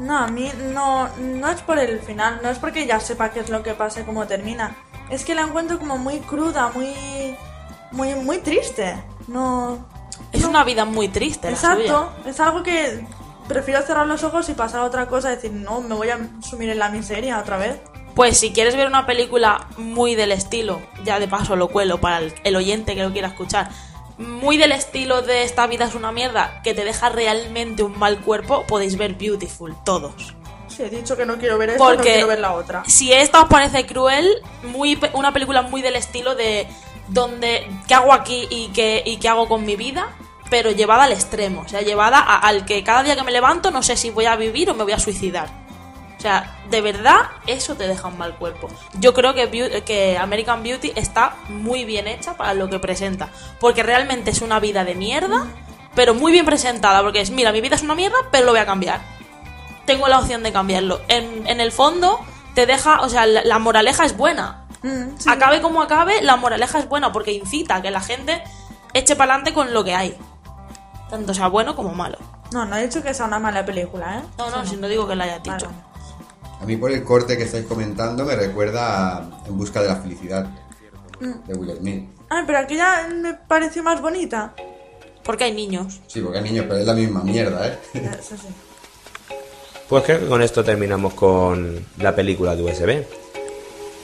No, a mí no, no es por el final, no es porque ya sepa qué es lo que pasa y cómo termina. Es que la encuentro como muy cruda, muy, muy, muy triste. No. Es no. una vida muy triste. la suya. Exacto, es algo que prefiero cerrar los ojos y pasar a otra cosa, decir, no, me voy a sumir en la miseria otra vez. Pues si quieres ver una película muy del estilo, ya de paso lo cuelo para el, el oyente que lo quiera escuchar, muy del estilo de esta vida es una mierda, que te deja realmente un mal cuerpo, podéis ver Beautiful, todos. Si he dicho que no quiero ver esto, no quiero ver la otra. si esta os parece cruel, muy una película muy del estilo de donde qué hago aquí y qué, y qué hago con mi vida, pero llevada al extremo, o sea, llevada al que cada día que me levanto no sé si voy a vivir o me voy a suicidar. O sea, de verdad, eso te deja un mal cuerpo. Yo creo que, que American Beauty está muy bien hecha para lo que presenta. Porque realmente es una vida de mierda, pero muy bien presentada. Porque es, mira, mi vida es una mierda, pero lo voy a cambiar. Tengo la opción de cambiarlo. En, en el fondo, te deja, o sea, la, la moraleja es buena. Mm, sí. Acabe como acabe, la moraleja es buena porque incita a que la gente eche para adelante con lo que hay. Tanto sea bueno como malo. No, no he dicho que sea una mala película, ¿eh? No, no, si no digo que la hayas dicho. vale. A mí por el corte que estáis comentando me recuerda a En busca de la felicidad de Will Smith. Ay, pero aquella me pareció más bonita. Porque hay niños. Sí, porque hay niños, pero es la misma mierda, ¿eh? <laughs> Eso sí. Pues creo que con esto terminamos con la película de USB.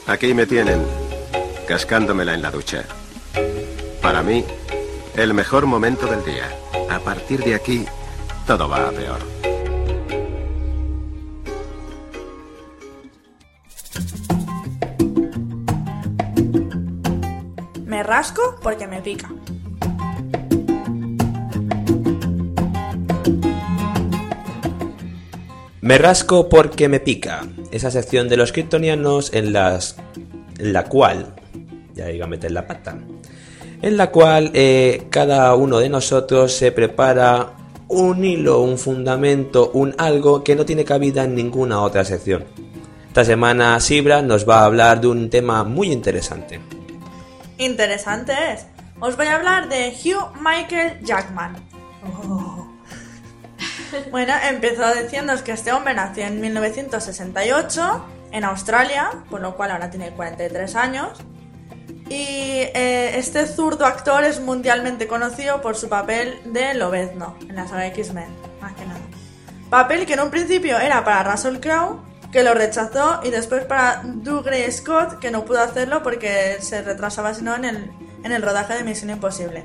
Aquí me tienen, cascándomela en la ducha. Para mí, el mejor momento del día. A partir de aquí, todo va a peor. Me rasco porque me pica. Me rasco porque me pica. Esa sección de los kryptonianos en las. en la cual. Ya iba a meter la pata. En la cual eh, cada uno de nosotros se prepara un hilo, un fundamento, un algo que no tiene cabida en ninguna otra sección. Esta semana Sibra nos va a hablar de un tema muy interesante. Interesante es. Os voy a hablar de Hugh Michael Jackman. Oh. Bueno, empezó diciéndoos que este hombre nació en 1968 en Australia, por lo cual ahora tiene 43 años. Y eh, este zurdo actor es mundialmente conocido por su papel de Lobezno en la saga X-Men, más que nada. Papel que en un principio era para Russell Crowe, que lo rechazó, y después para Dougray Scott, que no pudo hacerlo porque se retrasaba sino en el, en el rodaje de Misión Imposible.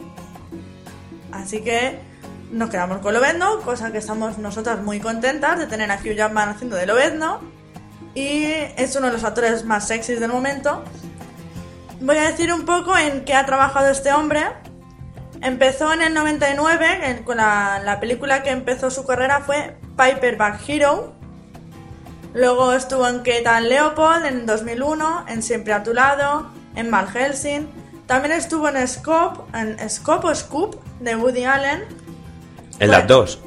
Así que nos quedamos con Lobezno, cosa que estamos nosotras muy contentas de tener a Hugh Jackman haciendo de Lobezno. Y es uno de los actores más sexys del momento. Voy a decir un poco en qué ha trabajado este hombre. Empezó en el 99, en- con la, la película que empezó su carrera fue Piper Back Hero. Luego estuvo en Kate and Leopold en 2001, en Siempre a tu lado, en Van Helsing. También estuvo en Scope, en Scope o Scoop de Woody Allen. En las dos.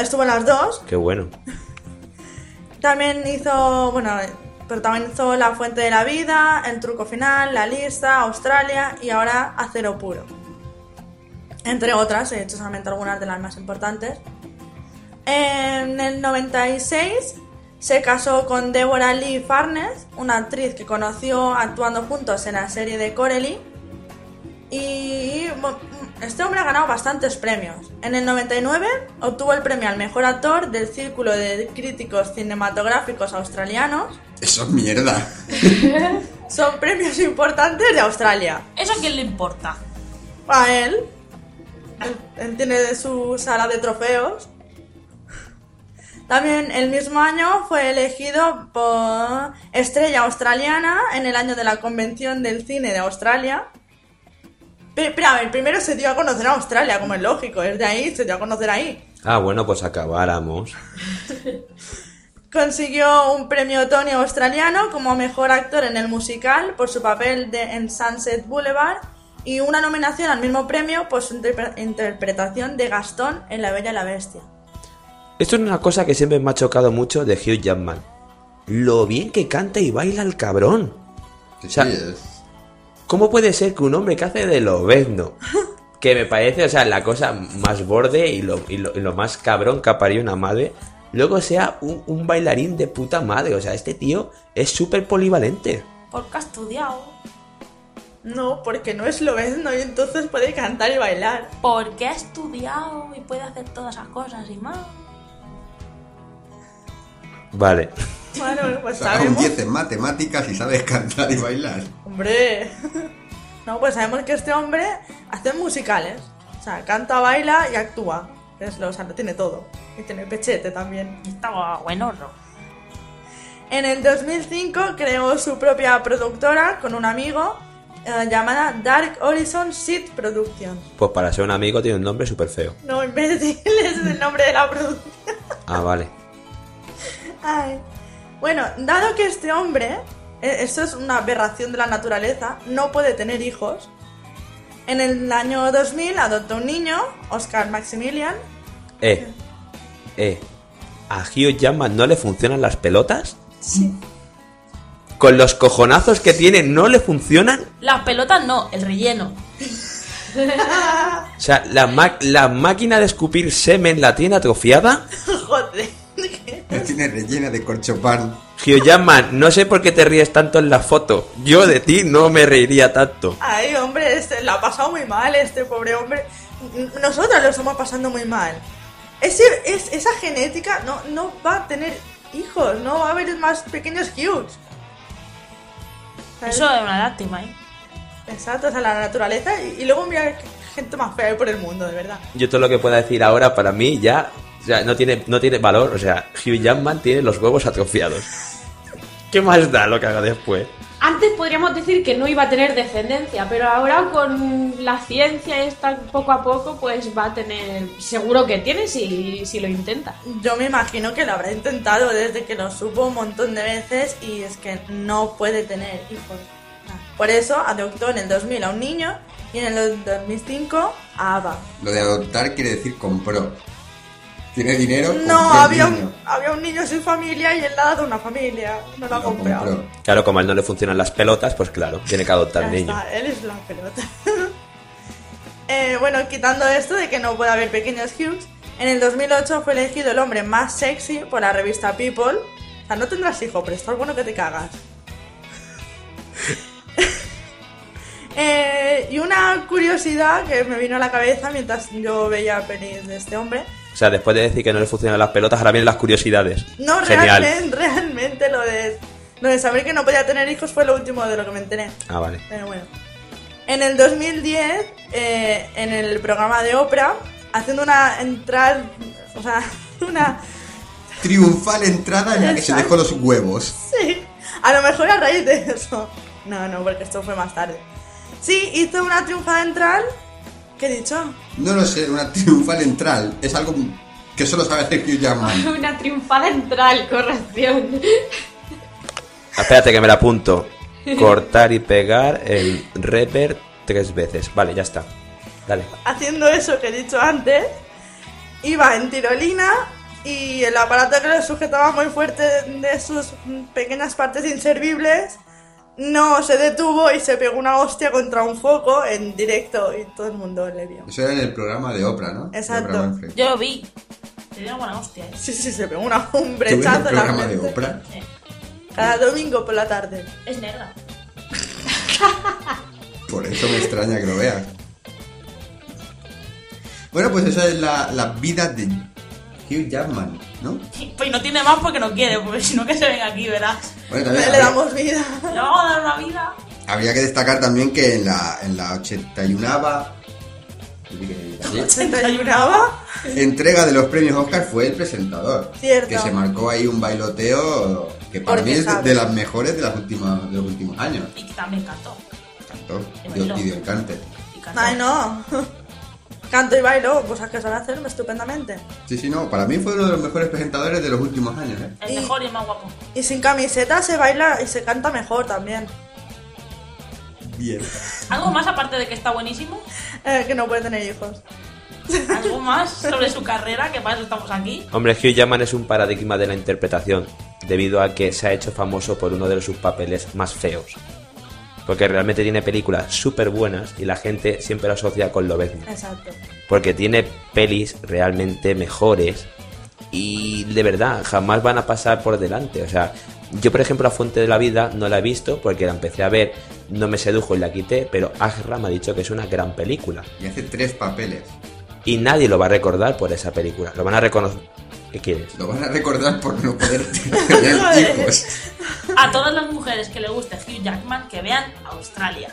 Estuvo en las dos. Qué bueno. <laughs> También hizo, bueno, protagonizó La Fuente de la Vida, El Truco Final, La Lista, Australia y ahora Acero Puro. Entre otras, he hecho solamente algunas de las más importantes. En el 96 se casó con Deborah Lee Farnes, una actriz que conoció actuando juntos en la serie de Corelli. Y bueno, este hombre ha ganado bastantes premios. En el 99 obtuvo el premio al mejor actor del Círculo de Críticos Cinematográficos Australianos. Eso es mierda. <laughs> Son premios importantes de Australia. ¿Eso a quién le importa? A él. Él, él tiene su sala de trofeos. También el mismo año fue elegido por estrella australiana en el año de la Convención del Cine de Australia. Pe- Pero, a ver, primero se dio a conocer a Australia, como es lógico, es de ahí, se dio a conocer ahí. Ah, bueno, pues acabáramos. <laughs> Consiguió un premio Tony australiano como mejor actor en el musical por su papel de, en Sunset Boulevard y una nominación al mismo premio por su interpre- interpretación de Gastón en La Bella y la Bestia. Esto es una cosa que siempre me ha chocado mucho de Hugh Jackman. Lo bien que canta y baila el cabrón. Sí, O sea, sí, es- ¿Cómo puede ser que un hombre que hace de lobezno, que me parece, o sea, la cosa más borde y lo, y lo- y lo más cabrón que ha parido una madre, luego sea un, un bailarín de puta madre? O sea, este tío es súper polivalente. Porque ha estudiado. No, porque no es lo no y entonces puede cantar y bailar. Porque ha estudiado y puede hacer todas esas cosas y más. Vale. Bueno, pues Saca un sabemos. 10 en matemáticas y sabes cantar y bailar. Hombre. <laughs> No, pues sabemos que este hombre hace musicales. O sea, canta, baila y actúa. Es lo, o sea, lo tiene todo. Y tiene pechete también. Estaba bueno, ¿no? En el 2005 creó su propia productora con un amigo eh, llamada Dark Horizon Seed Productions. Pues para ser un amigo tiene un nombre súper feo. No, imbécil, es el nombre de la producción. Ah, vale. <laughs> Ay. Bueno, dado que este hombre, eh, esto es una aberración de la naturaleza, no puede tener hijos, en el año 2000 adoptó un niño, Oscar Maximilian. Eh, eh. ¿A Hugh Jackman no le funcionan las pelotas? Sí. ¿Con los cojonazos que tiene no le funcionan? Las pelotas no, el relleno. O sea, la, ma- la máquina de escupir semen la tiene atrofiada. <laughs> Joder. La tiene rellena de corchopan. Jackman, no sé por qué te ríes tanto en la foto. Yo de ti no me reiría tanto. Ay, hombre, este, la ha pasado muy mal este pobre hombre. Nosotros lo estamos pasando muy mal. Ese, es, esa genética no, no va a tener hijos, no va a haber más pequeños Hughes. ¿Sabes? Eso es una lástima, ¿eh? Exacto, o sea, la naturaleza y, y luego mira qué gente más fea hay por el mundo, de verdad. Yo todo lo que pueda decir ahora para mí ya, ya no, tiene, no tiene valor. O sea, Hugh Jackman tiene los huevos atrofiados. ¿Qué más da lo que haga después? Antes podríamos decir que no iba a tener descendencia, pero ahora con la ciencia esta poco a poco, pues va a tener. Seguro que tiene si, si lo intenta. Yo me imagino que lo habrá intentado desde que lo supo un montón de veces y es que no puede tener hijos. Por eso adoptó en el 2000 a un niño y en el 2005 a Ava. Lo de adoptar quiere decir compró. Tiene dinero. No, había niño. un, había un niño sin familia y él le ha dado una familia. No lo ha comprado. compró. Claro, como a él no le funcionan las pelotas, pues claro, tiene que adoptar al niño. está, él es la pelota. <laughs> Eh, bueno, quitando esto de que no puede haber pequeños Hughes, en el 2008 fue elegido el hombre más sexy por la revista People. O sea, no tendrás hijo, pero está bueno que te cagas. <laughs> Eh, y una curiosidad que me vino a la cabeza mientras yo veía pelis de este hombre. O sea, después de decir que no le funcionan las pelotas, ahora vienen las curiosidades. No, Genial. realmente, realmente lo de, lo de saber que no podía tener hijos fue lo último de lo que me enteré. Ah, vale. Pero bueno. En el 2010, eh, en el programa de Oprah, haciendo una entrada, o sea, <laughs> una... Triunfal entrada en la que se dejó los huevos. Sí, a lo mejor a raíz de eso. No, no, porque esto fue más tarde. Sí, hizo una triunfada entral. ¿Qué he dicho? No lo sé, una triunfal entral. Es algo Que solo sabe hacer Hugh Jackman. <laughs> Una triunfada entral, corrección. Espérate que me la apunto. Cortar y pegar el reper tres veces. Vale, ya está. Dale. Haciendo eso que he dicho antes, iba en tirolina y el aparato que le sujetaba muy fuerte de sus pequeñas partes inservibles no se detuvo y se pegó una hostia contra un foco en directo y todo el mundo le vio. Eso era en el programa de Oprah, ¿no? Exacto. Yo lo vi. Tenía buena hostia, ¿eh? Sí, sí, se pegó una, un ¿Tú ves el brechazo en la programa de. Oprah? Cada domingo por la tarde. Es negra. <laughs> Por eso me extraña que lo veas. Bueno, pues esa es la, la vida de Hugh Jackman, ¿no? Pues no tiene más porque no quiere, porque si no que se venga aquí, verás. Bueno, también Le damos vida. Le vamos a dar una vida. habría que destacar también que en la, en la 81 ¿81 entrega de los premios Oscar fue el presentador. Cierto. Que se marcó ahí un bailoteo que para Porque mí es de, sabe. de las mejores de, las últimas, de los últimos años. Y que también cantó. Cantó Y dio- y dio encante. Y cantó. Ay, no. Canto y bailo, cosas que saben hacer estupendamente. Sí, sí, no, para mí fue uno de los mejores presentadores de los últimos años, ¿eh? El Y- mejor y el más guapo. Y sin camiseta se baila y se canta mejor también. Bien. ¿Algo más aparte de que está buenísimo? Eh, que no puede tener hijos. ¿Algo <laughs> más sobre su carrera? Que para eso estamos aquí. Hombre, Hugh Jackman es un paradigma de la interpretación, debido a que se ha hecho famoso por uno de sus papeles más feos. Porque realmente tiene películas súper buenas y la gente siempre lo asocia con Lobezno. Exacto. Porque tiene pelis realmente mejores y de verdad jamás van a pasar por delante. O sea, yo por ejemplo La Fuente de la Vida no la he visto porque la empecé a ver, no me sedujo y la quité, pero Azra me ha dicho que es una gran película. Y hace tres papeles. Y nadie lo va a recordar por esa película. Lo van a reconocer. ¿Qué quieres? Lo van a recordar por no poder <laughs> tener hijos. A todas las mujeres que le guste Hugh Jackman, que vean Australia.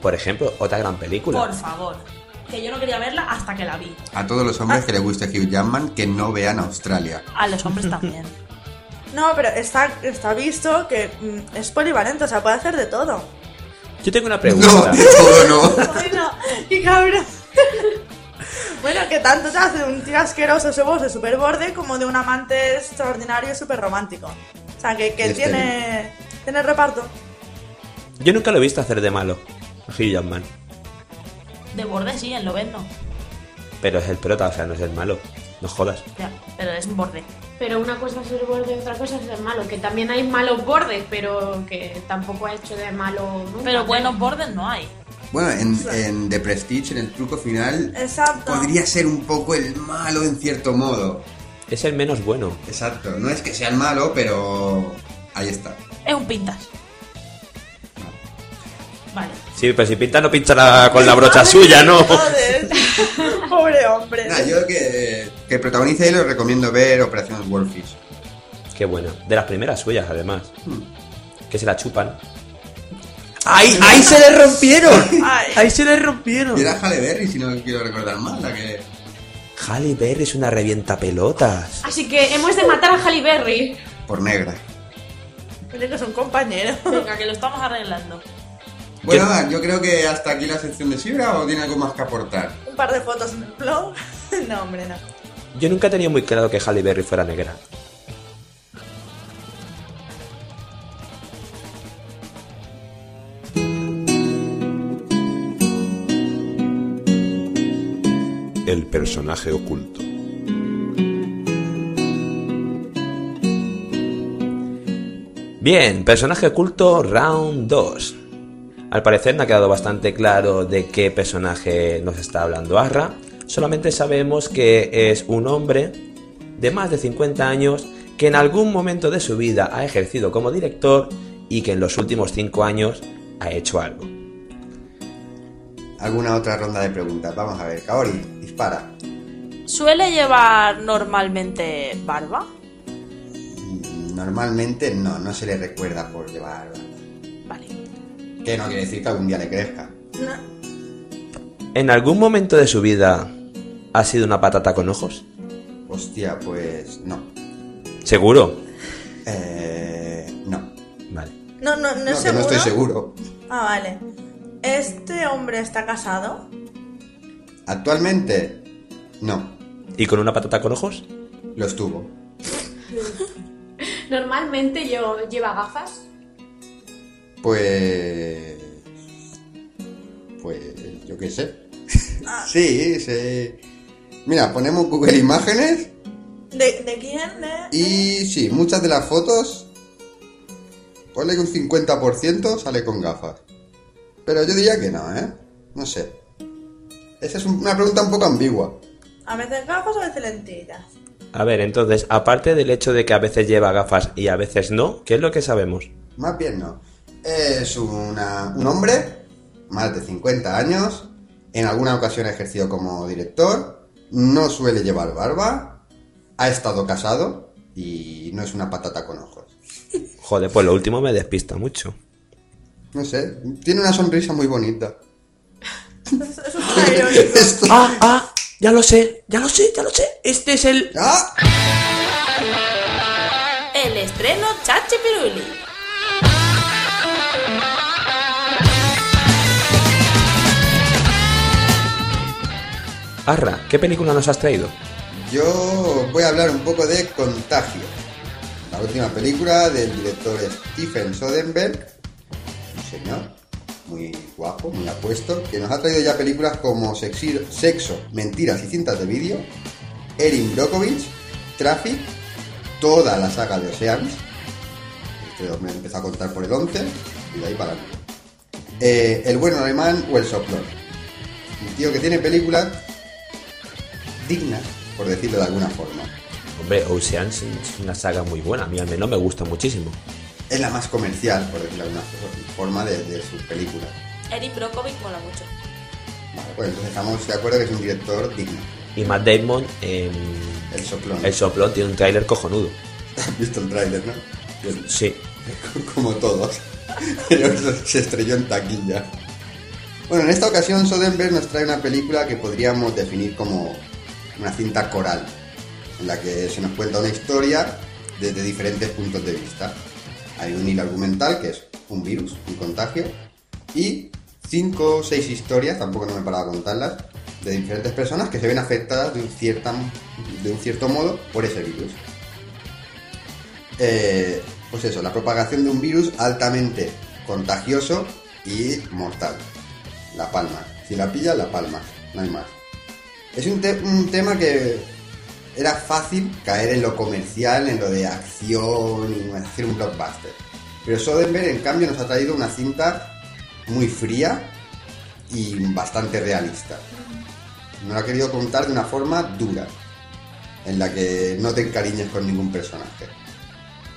Por ejemplo, otra gran película. Por favor. Que yo no quería verla hasta que la vi. A todos los hombres que les guste Hugh Jackman que no vean Australia. A los hombres también. <laughs> No, pero está, está visto que mm, es polivalente, o sea, puede hacer de todo. Yo tengo una No, pregunta. de todo no. Bueno, qué cabrón. Bueno, que tanto te hace de un tío asqueroso, de super borde, como de un amante extraordinario y súper romántico. O sea, que, que Este- tiene, tiene reparto. Yo nunca lo he visto hacer de malo. Hugh Jackman. De borde sí, en Loven no. Pero es el prota, o sea, no es el malo. No jodas. Ya, pero es un borde. Pero una cosa es ser borde y otra cosa es ser malo. Que también hay malos bordes, pero que tampoco ha hecho de malo nunca. Pero buenos bordes no hay. Bueno, en, en The Prestige, en el truco final, Exacto. podría ser un poco el malo en cierto modo. Es el menos bueno. Exacto, no es que sea el malo, pero ahí está. Es un pintas. Vale. Sí, pero si pinta no pinta la- con la brocha suya, ¿no? <laughs> Joder. <laughs> Pobre hombre. Yo que, que protagonice y lo recomiendo ver Operación Wolfish. Qué bueno. De las primeras suyas, además. Hmm. Que se la chupan. ¡Ahí, ahí se le rompieron! ¡Ahí se le rompieron! Y era Halle Berry, si no quiero recordar mal, la que... Halle Berry es una revienta pelotas. Así que hemos de matar a Halle Berry. por negra. Tiene que son compañeros. Venga, que lo estamos arreglando. Bueno, nada, yo creo que hasta aquí la sección de Sibra o tiene algo más que aportar. Un par de fotos en el blog. <laughs> No, hombre, no. Yo nunca he tenido muy claro que Halle Berry fuera negra. El personaje oculto. Bien, personaje oculto round 2. Al parecer no ha quedado bastante claro de qué personaje nos está hablando Arra. Solamente sabemos que es un hombre de más de 50 años que en algún momento de su vida ha ejercido como director y que en los últimos 5 años ha hecho algo. ¿Alguna otra ronda de preguntas? Vamos a ver, Kaori, dispara. ¿Suele llevar normalmente barba? Mm, Normalmente no, no se le recuerda por llevar... barba. Vale. Que no quiere decir que algún día le crezca. ¿En algún momento de su vida ha sido una patata con ojos? Hostia, pues no. ¿Seguro? Eh, no. Vale. No, no, no, No, es que seguro. no estoy seguro. Ah, vale. ¿Este hombre está casado? Actualmente, no. ¿Y con una patata con ojos? Lo estuvo. <laughs> Normalmente yo lleva gafas. Pues. Pues. Yo qué sé. <laughs> sí, sí. Mira, ponemos Google Imágenes ¿De, de quién? De... y sí, muchas de las fotos. Ponle que un 50% sale con gafas. Pero yo diría que no, ¿eh? No sé. Esa es un- una pregunta un poco ambigua. A veces gafas, a veces lentillas. A ver, entonces, aparte del hecho de que a veces lleva gafas y a veces no, ¿qué es lo que sabemos? Más bien no. Es una- un hombre, más de 50 años, en alguna ocasión ha ejercido como director, no suele llevar barba, ha estado casado y no es una patata con ojos. Joder, pues lo último me despista mucho. No sé, tiene una sonrisa muy bonita. Eso es irónico. <laughs> Esto- Ah, ah, ya lo sé, ya lo sé, ya lo sé. Este es el. ¡Ah! El estreno Chachi Piruli. Arra, ¿qué película nos has traído? Yo voy a hablar un poco de Contagio, la última película del director Stephen Soderbergh, señor muy guapo, muy apuesto, que nos ha traído ya películas como Sexo, Mentiras y Cintas de Vídeo, Erin Brockovich, Traffic, toda la saga de Oceans, este me empezó a contar por el 11 y de ahí para adelante. Eh, el bueno alemán o el soplón. Un tío que tiene películas dignas, por decirlo de alguna forma. Hombre, Oceans es una saga muy buena, a mí al menos me gusta muchísimo. Es la más comercial, por decirlo de alguna forma, de, de sus películas. Erin Brockovich mola mucho. Vale, pues entonces estamos de acuerdo que es un director digno. Y Matt Damon en El soplón. El Soplón tiene un tráiler cojonudo. Has <laughs> visto el tráiler, ¿no? Bien, Sí. <laughs> Como todos. Pero se estrelló en taquilla. Bueno, en esta ocasión Soderbergh nos trae una película que podríamos definir como una cinta coral, en la que se nos cuenta una historia desde diferentes puntos de vista. Hay un hilo argumental que es un virus, un contagio, y cinco o seis historias, tampoco no me he parado a contarlas, de diferentes personas que se ven afectadas de un, cierta, de un cierto modo por ese virus. Eh, pues eso, la propagación de un virus altamente contagioso y mortal. La palma. Si la pilla, la palma. No hay más. Es un, un tema que era fácil caer en lo comercial, en lo de acción y hacer un blockbuster. Pero Soderbergh, en cambio, nos ha traído una cinta muy fría y bastante realista. Nos ha querido contar de una forma dura, en la que no te encariñes con ningún personaje.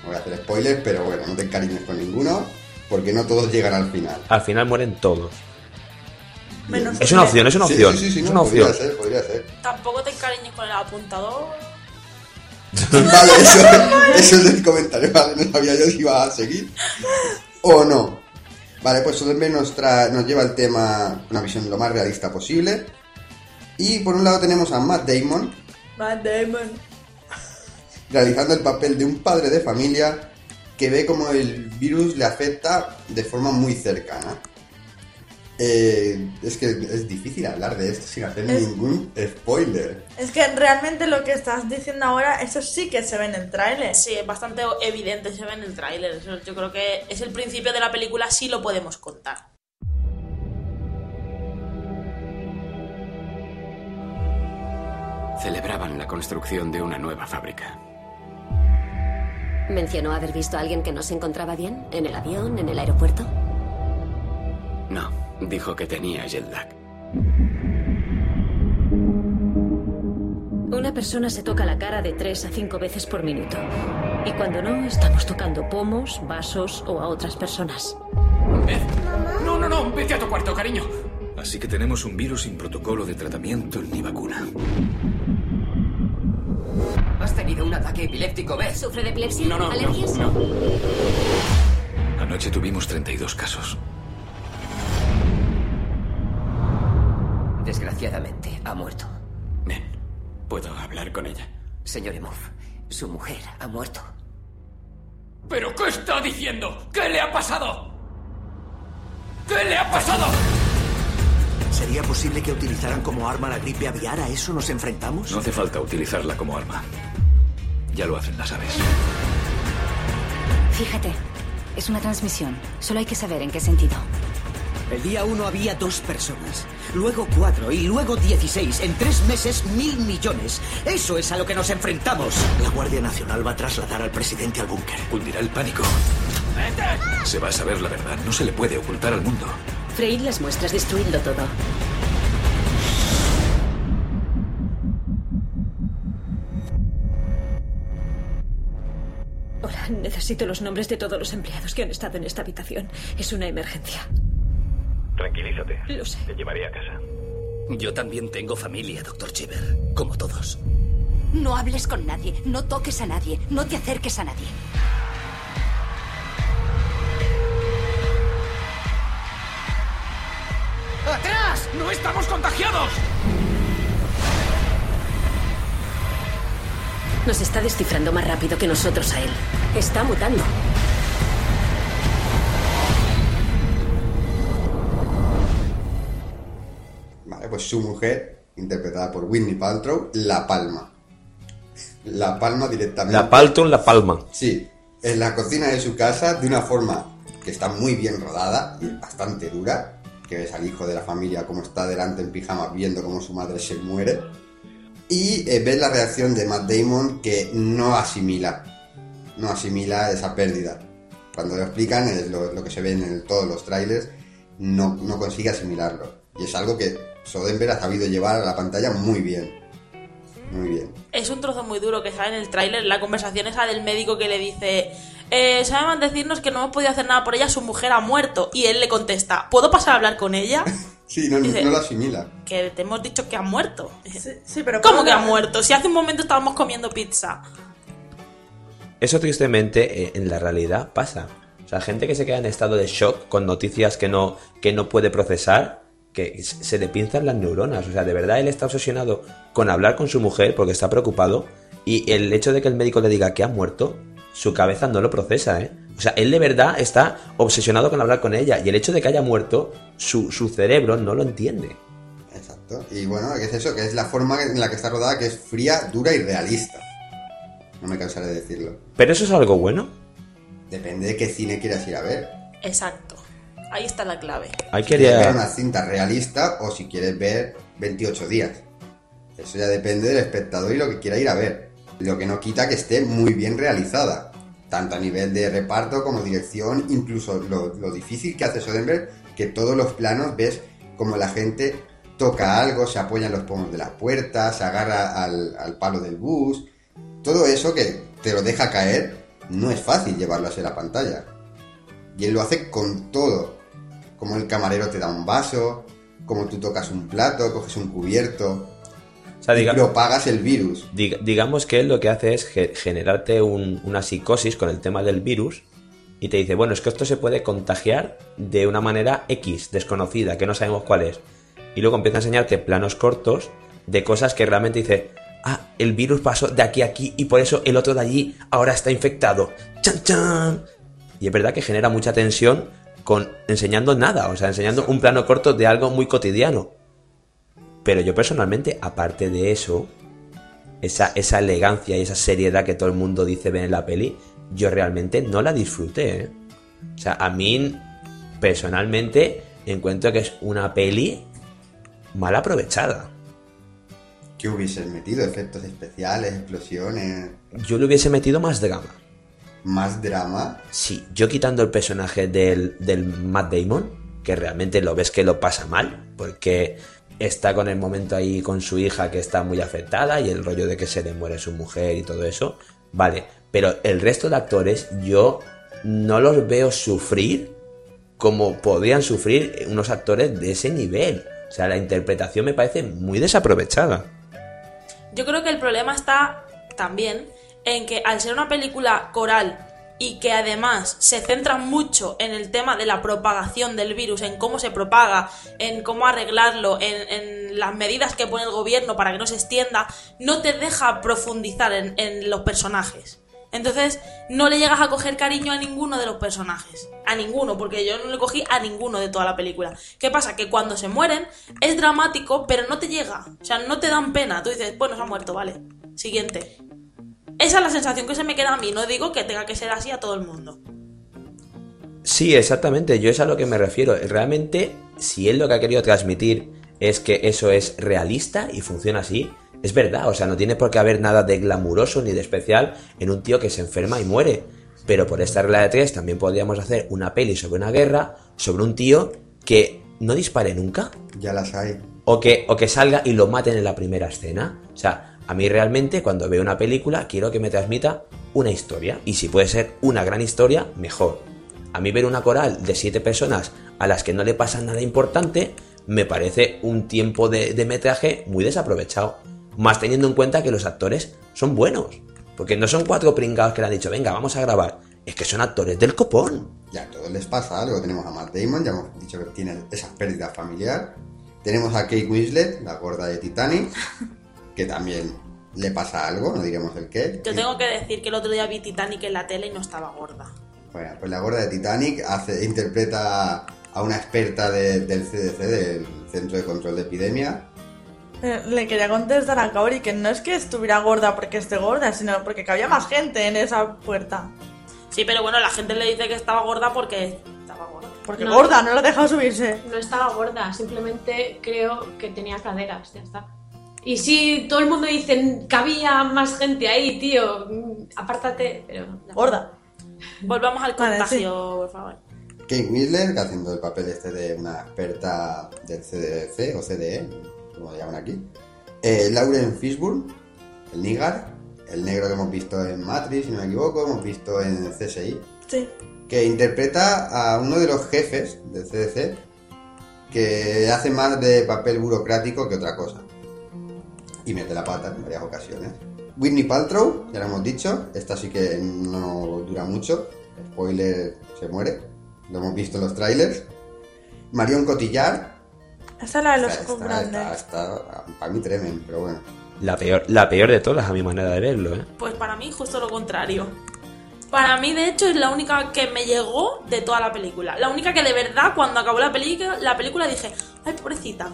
No voy a hacer spoilers, pero bueno, no te encariñes con ninguno, porque no todos llegan al final. Al final mueren todos. Menos Es una opción, es una opción. sí, sí, sí, es no, una podría opción. ser, podría ser. Tampoco te encariñes con el apuntador. <laughs> Vale, <laughs> eso, eso es el comentario, vale, no sabía yo si iba a seguir o no. Vale, pues Soderbergh nos, tra- nos lleva el tema, una visión lo más realista posible. Y por un lado tenemos a Matt Damon, Matt Damon. <laughs> realizando el papel de un padre de familia que ve como el virus le afecta de forma muy cercana. Eh, es que es difícil hablar de esto sin hacer Es- ningún spoiler. Es que realmente lo que estás diciendo ahora, eso sí que se ve en el tráiler. Sí, es bastante evidente, se ve en el tráiler. Yo creo que es el principio de la película, sí lo podemos contar. Celebraban la construcción de una nueva fábrica. ¿Mencionó haber visto a alguien que no se encontraba bien? ¿En el avión? ¿En el aeropuerto? No, dijo que tenía jet lag. Una persona se toca la cara de tres a cinco veces por minuto. Y cuando no, estamos tocando pomos, vasos o a otras personas. Beth. No, no, no, vete a tu cuarto, cariño. Así que tenemos un virus sin protocolo de tratamiento ni vacuna. ¿Has tenido un ataque epiléptico, Beth? ¿Sufre de epilepsia? No, no, no, ¿Alergias? no. Anoche tuvimos 32 casos. Desgraciadamente, ha muerto. Ven, puedo hablar con ella. Señor Emov, su mujer ha muerto. ¿Pero qué está diciendo? ¿Qué le ha pasado? ¿Qué le ha pasado? ¿Sería posible que utilizaran como arma la gripe aviar? ¿A eso nos enfrentamos? No hace falta utilizarla como arma. Ya lo hacen las aves. Fíjate, es una transmisión. Solo hay que saber en qué sentido. El día uno había dos personas, luego cuatro y luego dieciséis. En tres meses, mil millones. Eso es a lo que nos enfrentamos. La Guardia Nacional va a trasladar al presidente al búnker. Cundirá el pánico. Se va a saber la verdad. No se le puede ocultar al mundo. Freír las muestras, destruidlo todo. Hola, necesito los nombres de todos los empleados que han estado en esta habitación. Es una emergencia. Tranquilízate. Lo sé. Te llevaré a casa. Yo también tengo familia, doctor Chiver. Como todos. No hables con nadie, no toques a nadie, no te acerques a nadie. ¡Atrás! ¡No estamos contagiados! Nos está descifrando más rápido que nosotros a él. Está mutando. Pues su mujer, interpretada por Whitney Paltrow, La Palma. La Palma directamente. La Palton, la palma. Sí, en la cocina de su casa, de una forma que está muy bien rodada y bastante dura, que ves al hijo de la familia como está delante en pijama viendo cómo su madre se muere. Y eh, ves la reacción de Matt Damon que no asimila, no asimila esa pérdida. Cuando lo explican, es lo, lo que se ve en el- todos los trailers, no, no consigue asimilarlo. Y es algo que Soderbergh ha sabido llevar a la pantalla muy bien. Muy bien. Es un trozo muy duro que sale en el tráiler, la conversación esa del médico que le dice, eh, saben decirnos que no hemos podido hacer nada por ella, su mujer ha muerto. Y él le contesta, ¿puedo pasar a hablar con ella? <laughs> Sí, no, no- Dice- no lo asimila. Que te hemos dicho que ha muerto. Sí, pero ¿Cómo ¿cómo que ha la- muerto? Si hace un momento estábamos comiendo pizza. Eso tristemente eh, en la realidad pasa. O sea, gente que se queda en estado de shock con noticias que no, que no puede procesar, que se le pinzan las neuronas. O sea, de verdad él está obsesionado con hablar con su mujer porque está preocupado y el hecho de que el médico le diga que ha muerto, su cabeza no lo procesa, ¿eh? O sea, él de verdad está obsesionado con hablar con ella y el hecho de que haya muerto, su, su cerebro no lo entiende. Exacto. Y bueno, ¿qué es eso? Que es la forma en la que está rodada, que es fría, dura y realista. No me cansaré de decirlo. Pero eso es algo bueno. Depende de qué cine quieras ir a ver. Exacto. Ahí está la clave. Ahí Si quieres ver quería... una cinta realista o si quieres ver 28 días. Eso ya depende del espectador y lo que quiera ir a ver. Lo que no quita que esté muy bien realizada. Tanto a nivel de reparto como dirección, incluso lo, lo difícil que hace Soderbergh, que todos los planos ves como la gente toca algo, se apoya en los pomos de la puerta, se agarra al, al palo del bus. Todo eso que te lo deja caer, no es fácil llevarlo hacia la pantalla. Y él lo hace con todo. Como el camarero te da un vaso, como tú tocas un plato, coges un cubierto. O sea, y diga- propagas el virus. Dig- digamos que él lo que hace es ge- generarte un- una psicosis con el tema del virus y te dice, bueno, es que esto se puede contagiar de una manera X, desconocida, que no sabemos cuál es. Y luego empieza a enseñarte planos cortos de cosas que realmente dice, ah, el virus pasó de aquí a aquí y por eso el otro de allí ahora está infectado. ¡Chan, chan! Y es verdad que genera mucha tensión con enseñando nada, o sea, enseñando un plano corto de algo muy cotidiano. Pero yo personalmente, aparte de eso, esa, esa elegancia y esa seriedad que todo el mundo dice ver en la peli, yo realmente no la disfruté. ¿eh? O sea, a mí, personalmente, encuentro que es una peli mal aprovechada. ¿Qué hubieses metido? Efectos especiales, explosiones, Yo le hubiese metido más drama. Más drama. Sí, yo quitando el personaje del, del Matt Damon, que realmente lo ves que lo pasa mal, porque está con el momento ahí con su hija que está muy afectada y el rollo de que se le muere su mujer y todo eso, vale, pero el resto de actores yo no los veo sufrir como podrían sufrir unos actores de ese nivel. O sea, la interpretación me parece muy desaprovechada. Yo creo que el problema está también en que al ser una película coral y que además se centra mucho en el tema de la propagación del virus, en cómo se propaga, en cómo arreglarlo, en, las medidas que pone el gobierno para que no se extienda, no te deja profundizar en, en los personajes. Entonces, no le llegas a coger cariño a ninguno de los personajes. A ninguno, porque yo no le cogí a ninguno de toda la película. ¿Qué pasa? Que cuando se mueren es dramático, pero no te llega. O sea, no te dan pena. Tú dices, bueno, se ha muerto, vale. Siguiente. Esa es la sensación que se me queda a mí. No digo que tenga que ser así a todo el mundo. Sí, exactamente, yo es a lo que me refiero. Realmente, si él lo que ha querido transmitir es que eso es realista y funciona así, es verdad, o sea, no tiene por qué haber nada de glamuroso ni de especial en un tío que se enferma y muere. Pero por esta regla de tres también podríamos hacer una peli sobre una guerra, sobre un tío que no dispare nunca. Ya las hay. O que, o que salga y lo maten en la primera escena. O sea, a mí realmente cuando veo una película quiero que me transmita una historia. Y si puede ser una gran historia, mejor. A mí ver una coral de siete personas a las que no le pasa nada importante me parece un tiempo de, de metraje muy desaprovechado. Más teniendo en cuenta que los actores son buenos. Porque no son cuatro pringados que le han dicho, venga, vamos a grabar. Es que son actores del copón. Ya a todos les pasa algo. Tenemos a Matt Damon, ya hemos dicho que tiene esa pérdida familiar. Tenemos a Kate Winslet, la gorda de Titanic, que también le pasa algo, no diremos el qué. Yo tengo que decir que el otro día vi Titanic en la tele y no estaba gorda. Bueno, pues la gorda de Titanic hace, interpreta a una experta de- del CDC, del Centro de Control de Epidemia. Eh, Le quería contestar a Kaori que no es que estuviera gorda porque esté gorda, sino porque cabía más gente en esa puerta. Sí, pero bueno, la gente le dice que estaba gorda porque estaba gorda. Porque No. gorda, no la deja subirse. No estaba gorda, simplemente creo que tenía caderas, ya está. Y sí, todo el mundo dice, cabía más gente ahí, tío, mm, apártate, pero... Gorda. Volvamos al Vale, contagio, por favor. Kate Winslet, haciendo el papel este de una experta del CDC o CDE, como lo llaman aquí. Eh, Lauren Fishburne, el Nigar, el negro que hemos visto en Matrix, si no me equivoco, hemos visto en CSI, Sí. que interpreta a uno de los jefes del CDC que hace más de papel burocrático que otra cosa. Y mete la pata en varias ocasiones. Whitney Paltrow, ya lo hemos dicho, esta sí que no dura mucho. Spoiler, se muere. Lo hemos visto en los trailers. Marion Cotillard. Esa es la de los grandes. esta, para mí tremen, pero bueno. La peor, la peor de todas, a mi manera de verlo, ¿eh? Pues para mí justo lo contrario. Para mí, de hecho, es la única que me llegó de toda la película. La única que de verdad, cuando acabó la película, la película dije, ay, pobrecita.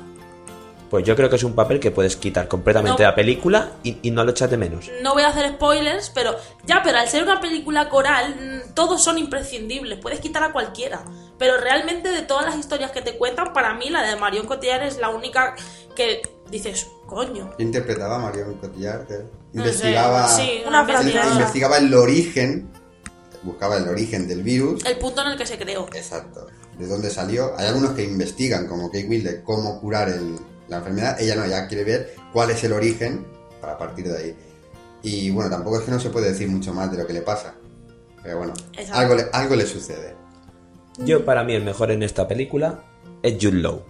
Pues yo creo que es un papel que puedes quitar completamente No. de la película y, y no lo echas de menos. No voy a hacer spoilers, pero ya, pero al ser una película coral, mm, todos son imprescindibles. Puedes quitar a cualquiera. Pero realmente de todas las historias que te cuentan, para mí la de Marion Cotillard es la única que dices, coño. ¿Quién interpretaba a Marion Cotillard? No Investigaba, sé, sí, una investigaba el origen, buscaba el origen del virus. El punto en el que se creó. Exacto. ¿De dónde salió? Hay algunos que investigan, como Kate Winslet, cómo curar el- la enfermedad. Ella no, ella quiere ver cuál es el origen para partir de ahí. Y bueno, tampoco es que no se puede decir mucho más de lo que le pasa. Pero bueno, Exacto. algo le, algo le sucede. Yo, para mí, el mejor en esta película es Jude Law.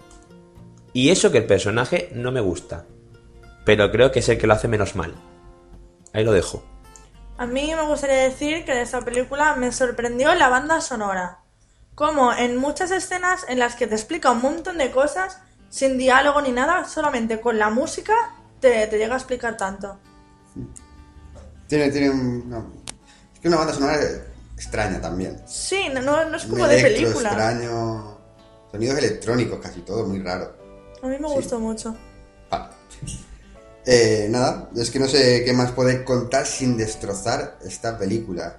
Y eso que el personaje no me gusta. Pero creo que es el que lo hace menos mal. Ahí lo dejo. A mí me gustaría decir que de esta película me sorprendió la banda sonora. Como en muchas escenas en las que te explica un montón de cosas, sin diálogo ni nada, solamente con la música te, te llega a explicar tanto. Tiene, tiene un... no. Es que una banda sonora extraña también. Sí, no, no- es Un como de película. extraño. Sonidos electrónicos, casi todo, muy raro. A mí me gustó mucho. Eh, nada, es que no sé qué más podéis contar sin destrozar esta película.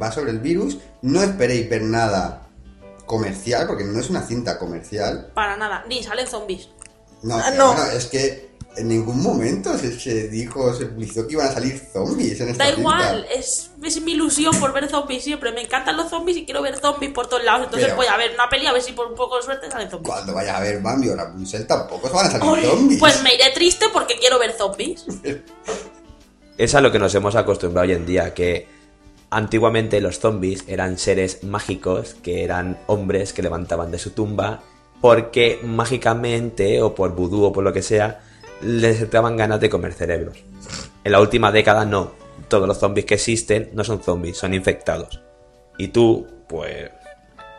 Va sobre el virus, no esperéis ver nada comercial, porque no es una cinta comercial. Para nada. Ni salen zombies. No, Ah, no. bueno, es que en ningún momento se, se dijo, se publicitó que iban a salir zombies en esta Da igual, es, es mi ilusión por ver zombies siempre. Me encantan los zombies y quiero ver zombies por todos lados. Entonces Pero- voy a ver una peli a ver si por un poco de suerte salen zombies. Cuando vayas a ver Bambi o Rapunzel tampoco se van a salir zombies. Pues me iré triste porque quiero ver zombies. <laughs> Es a lo que nos hemos acostumbrado hoy en día, que antiguamente los zombies eran seres mágicos, que eran hombres que levantaban de su tumba, porque mágicamente, o por vudú o por lo que sea, les daban ganas de comer cerebros. En la última década no. Todos los zombies que existen no son zombies, son infectados. Y tú, pues,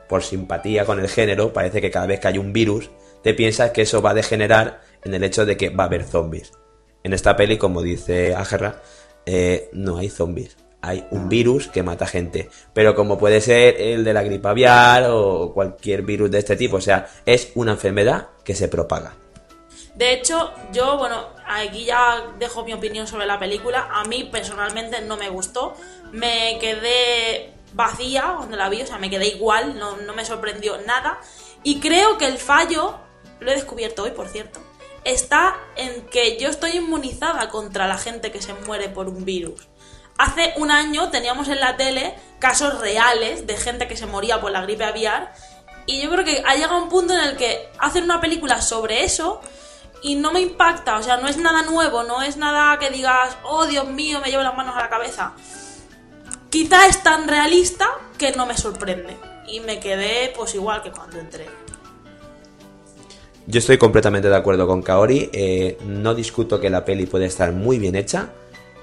por simpatía con el género, parece que cada vez que hay un virus, te piensas que eso va a degenerar en el hecho de que va a haber zombies. En esta peli, como dice Agerra, eh, no hay zombies. Hay un virus que mata gente. Pero como puede ser el de la gripe aviar o cualquier virus de este tipo, o sea, es una enfermedad que se propaga. De hecho, yo, bueno, aquí ya dejo mi opinión sobre la película. A mí personalmente no me gustó. Me quedé vacía cuando la vi, o sea, me quedé igual, no, no me sorprendió nada. Y creo que el fallo, lo he descubierto hoy, por cierto, está en que yo estoy inmunizada contra la gente que se muere por un virus. Hace un año teníamos en la tele casos reales de gente que se moría por la gripe aviar y yo creo que ha llegado un punto en el que hacen una película sobre eso y no me impacta, o sea, no es nada nuevo, no es nada que digas, oh Dios mío, me llevo las manos a la cabeza. Quizá es tan realista que no me sorprende y me quedé pues igual que cuando entré. Yo estoy completamente de acuerdo con Kaori. eh, no discuto que la peli puede estar muy bien hecha,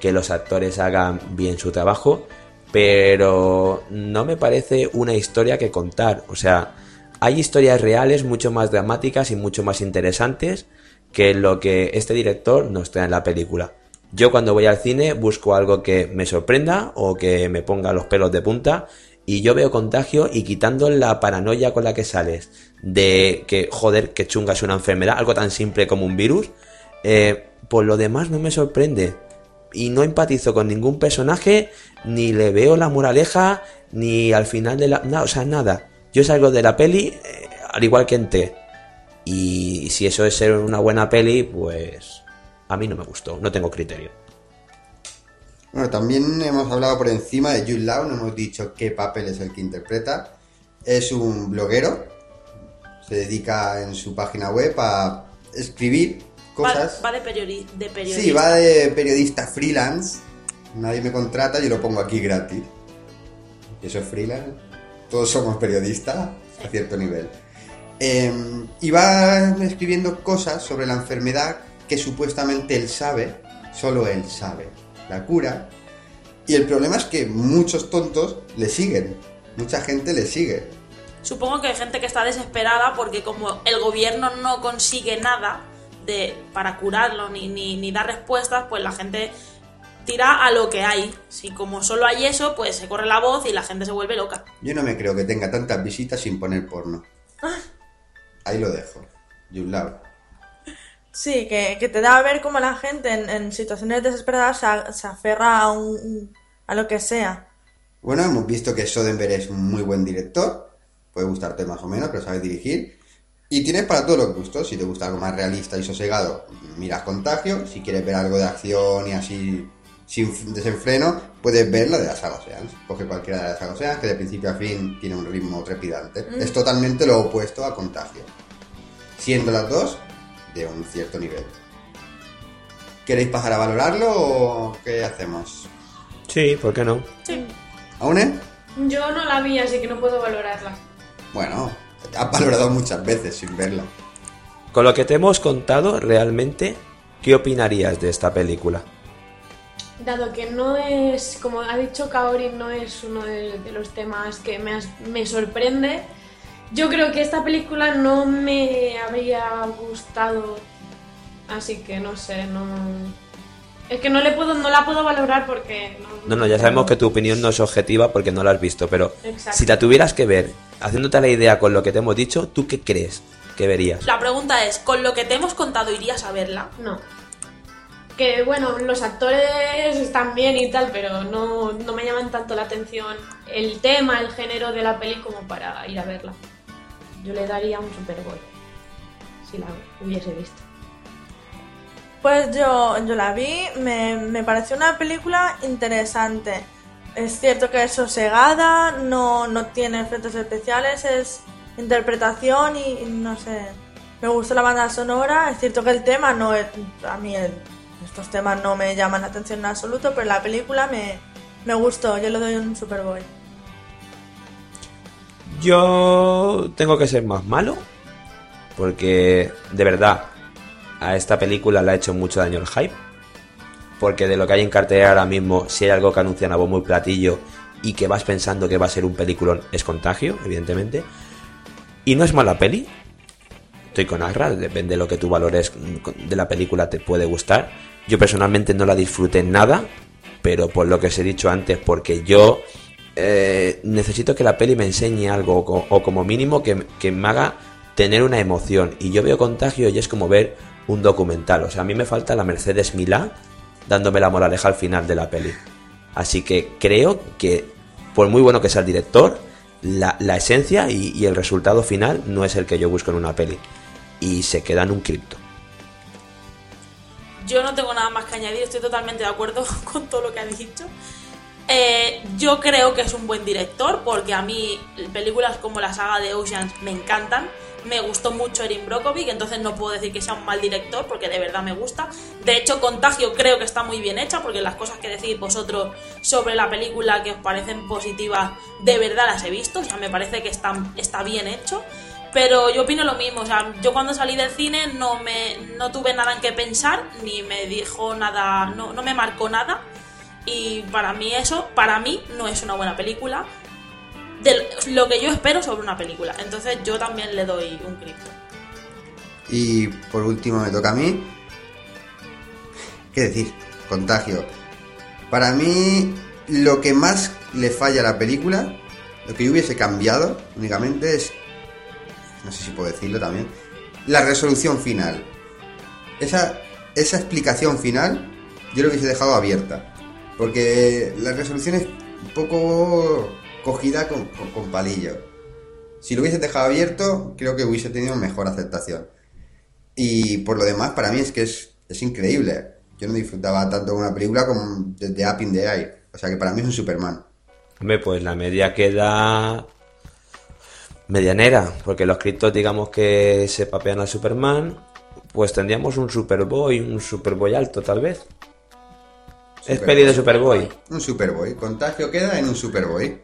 que los actores hagan bien su trabajo, pero no me parece una historia que contar. O sea, hay historias reales mucho más dramáticas y mucho más interesantes que lo que este director nos trae en la película. Yo cuando voy al cine busco algo que me sorprenda o que me ponga los pelos de punta y yo veo contagio y quitando la paranoia con la que sales de que, joder, que chunga es una enfermedad, algo tan simple como un virus, eh, por lo demás no me sorprende. Y no empatizo con ningún personaje, ni le veo la moraleja, ni al final de la... No, o sea, nada. Yo salgo de la peli eh, al igual que entré. Y si eso es ser una buena peli, pues a mí no me gustó, no tengo criterio. Bueno, también hemos hablado por encima de Jude Law, no hemos dicho qué papel es el que interpreta. Es un bloguero, se dedica en su página web a escribir cosas. Va, va de, periodi de periodista. Sí, va de periodista freelance. Nadie me contrata, yo lo pongo aquí gratis. Eso es freelance. Todos somos periodistas a cierto nivel. Eh, y va escribiendo cosas sobre la enfermedad que supuestamente él sabe, solo él sabe la cura. Y el problema es que muchos tontos le siguen. Mucha gente le sigue. Supongo que hay gente que está desesperada porque como el gobierno no consigue nada de, para curarlo ni, ni, ni dar respuestas, pues la gente tira a lo que hay. Si como solo hay eso, pues se corre la voz y la gente se vuelve loca. Yo no me creo que tenga tantas visitas sin poner porno. Ahí lo dejo. Yulao. Sí, que, que te da a ver cómo la gente en, en situaciones desesperadas se, a- se aferra a, un, a lo que sea. Bueno, hemos visto que Soderbergh es un muy buen director. Puede gustarte más o menos, pero sabe dirigir. Y tienes para todos los gustos. Si te gusta algo más realista y sosegado, miras Contagio. Si quieres ver algo de acción y así sin desenfreno, puedes ver la de la saga Oceans. Coge cualquiera de las saga que de principio a fin tiene un ritmo trepidante. Mm. Es totalmente lo opuesto a Contagio. Siendo las dos de un cierto nivel. ¿Queréis pasar a valorarlo o qué hacemos? Sí, ¿por qué no? Sí. ¿Aune? Yo no la vi, así que no puedo valorarla. Bueno, has valorado muchas veces sin verla. Con lo que te hemos contado, realmente, ¿qué opinarías de esta película? Dado que no es, como ha dicho Kaori, no es uno de, de los temas que me, has- me sorprende, yo creo que esta película no me habría gustado, así que no sé, no... Es que no, le puedo, no la puedo valorar porque... No, No, no, ya sabemos que tu opinión no es objetiva porque no la has visto, pero Exacto. si la tuvieras que ver, haciéndote la idea con lo que te hemos dicho, ¿tú qué crees que verías? La pregunta es, ¿con lo que te hemos contado irías a verla? No. Que bueno, los actores están bien y tal, pero no, no me llaman tanto la atención el tema, el género de la peli como para ir a verla. Yo le daría un Superboy si la hubiese visto. Pues yo, yo la vi, me, me pareció una película interesante. Es cierto que es sosegada, no, no tiene efectos especiales, es interpretación y, no sé. Me gustó la banda sonora, es cierto que el tema no es. A mí el- estos temas no me llaman la atención en absoluto, pero la película me, me gustó, yo le doy un Superboy. Yo tengo que ser más malo porque de verdad a esta película le ha hecho mucho daño el hype. Porque de lo que hay en cartelera ahora mismo, si hay algo que anuncian a bombo y platillo y que vas pensando que va a ser un peliculón, es contagio, evidentemente. Y no es mala peli. Estoy con Agra, depende de lo que tú valores de la película, te puede gustar. Yo personalmente no la disfruté nada. pero por lo que os he dicho antes, porque yo eh, necesito que la peli me enseñe algo, o, o como mínimo que, que me haga tener una emoción. Y yo veo contagio y es como ver un documental. O sea, a mí me falta la Mercedes Milá dándome la moraleja al final de la peli. Así que creo que, por muy bueno que sea el director, la, la esencia y, y el resultado final no es el que yo busco en una peli. Y se queda en un cripto. Yo no tengo nada más que añadir, estoy totalmente de acuerdo <laughs> con todo lo que has dicho. Yo creo que es un buen director porque a mí películas como la saga de Oceans me encantan. Me gustó mucho Erin Brockovich, entonces no puedo decir que sea un mal director porque de verdad me gusta. De hecho, Contagio creo que está muy bien hecha porque las cosas que decís vosotros sobre la película que os parecen positivas, de verdad las he visto. O sea, me parece que está, está bien hecho. Pero yo opino lo mismo, o sea, yo cuando salí del cine no me no tuve nada en qué pensar, ni me dijo nada, no, no me marcó nada. Y para mí eso, para mí no es una buena película. De lo que yo espero sobre una película. Entonces yo también le doy un cripto. Y por último me toca a mí. ¿Qué decir? Contagio. Para mí, lo que más le falla a la película, lo que yo hubiese cambiado únicamente es. No sé si puedo decirlo también. La resolución final. Esa, esa explicación final, yo lo hubiese dejado abierta. Porque la resolución es un poco cogida con, palillo. Si lo hubiese dejado abierto, creo que hubiese tenido mejor aceptación. Y por lo demás, para mí es que es, es increíble. Yo no disfrutaba tanto una película como desde Up in the Air. O sea que para mí es un Superman. Hombre, pues la media queda medianera, porque los criptos digamos que se papean al Superman, pues tendríamos un Superboy, un Superboy alto tal vez. Es peli de Superboy. Un Superboy. Contagio queda en un Superboy.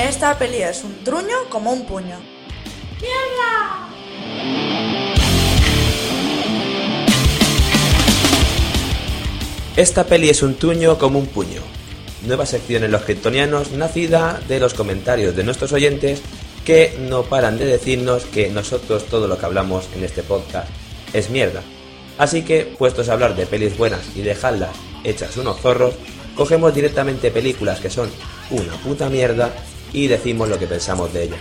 Esta peli es un truño como un puño. ¡Mierda! Esta peli es un tuño como un puño. Nueva sección en los kryptonianos nacida de los comentarios de nuestros oyentes que no paran de decirnos que nosotros todo lo que hablamos en este podcast es mierda. Así que, puestos a hablar de pelis buenas y dejarlas hechas unos zorros, cogemos directamente películas que son una puta mierda y decimos lo que pensamos de ellas.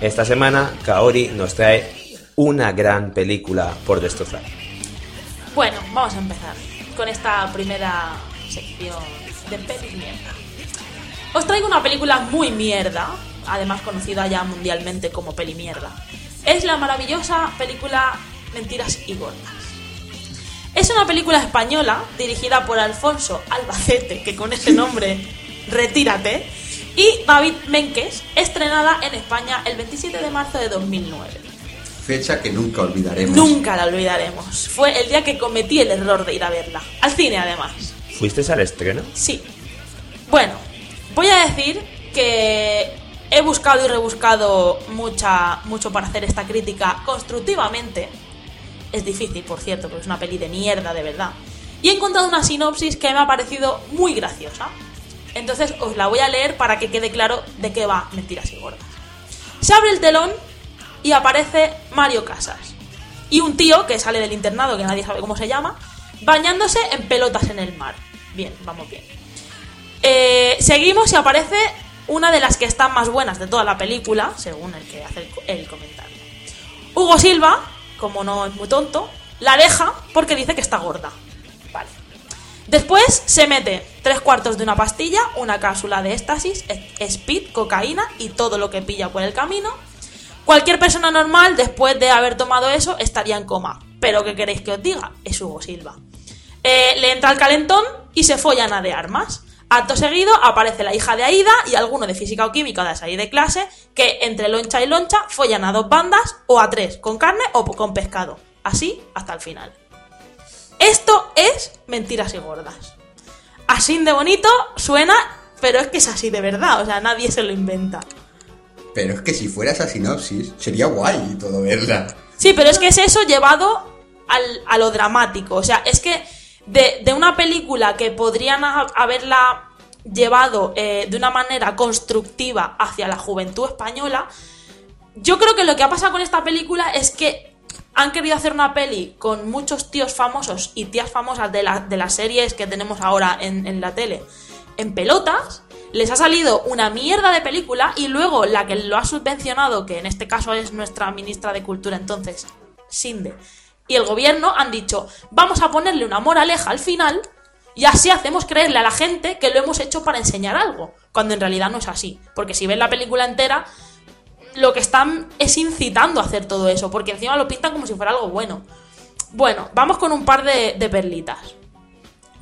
Esta semana, Kaori nos trae una gran película por destrozar. Bueno, vamos a empezar con esta primera sección de pelis mierda. Os traigo una película muy mierda, además conocida ya mundialmente como peli mierda. Es la maravillosa película Mentiras y Gordas. Es una película española dirigida por Alfonso Albacete, que con ese nombre retírate, y David Menkes, estrenada en España el 27 de marzo de 2009. Fecha que nunca olvidaremos. Nunca la olvidaremos. Fue el día que cometí el error de ir a verla. Al cine, además. ¿Fuiste al estreno? Sí. Bueno, voy a decir que he buscado y rebuscado mucha, mucho para hacer esta crítica constructivamente. Es difícil, por cierto, porque es una peli de mierda, de verdad. Y he encontrado una sinopsis que me ha parecido muy graciosa. Entonces os la voy a leer para que quede claro de qué va Mentiras y Gordas. Se abre el telón y aparece Mario Casas. Y un tío que sale del internado, que nadie sabe cómo se llama, bañándose en pelotas en el mar. Bien, vamos bien. Eh, seguimos y aparece una de las que están más buenas de toda la película, según el que hace el, el comentario. Hugo Silva, como no es muy tonto, la deja porque dice que está gorda. Vale. Después se mete tres cuartos de una pastilla, una cápsula de éxtasis, e- speed, cocaína y todo lo que pilla por el camino. Cualquier persona normal, después de haber tomado eso, estaría en coma. Pero ¿qué queréis que os diga? Es Hugo Silva. Eh, le entra el calentón y se follan a de armas. Acto seguido aparece la hija de Aida y alguno de física o química de salir de clase que entre loncha y loncha follan a dos bandas o a tres, con carne o con pescado. Así hasta el final. Esto es mentiras y gordas. Así de bonito suena, pero es que es así de verdad, o sea, nadie se lo inventa. Pero es que si fuera esa sinopsis, sería guay todo verla. Sí, pero es que es eso llevado al, a lo dramático. O sea, es que de, de una película que podrían ha- haberla llevado eh, de una manera constructiva hacia la juventud española, yo creo que lo que ha pasado con esta película es que han querido hacer una peli con muchos tíos famosos y tías famosas de, la- de las series que tenemos ahora en, en la tele en pelotas, les ha salido una mierda de película y luego la que lo ha subvencionado, que en este caso es nuestra ministra de Cultura entonces, Sinde, y el gobierno han dicho, vamos a ponerle una moraleja al final y así hacemos creerle a la gente que lo hemos hecho para enseñar algo, cuando en realidad no es así, porque si ves la película entera, lo que están es incitando a hacer todo eso, porque encima lo pintan como si fuera algo bueno. Bueno, vamos con un par de, de perlitas.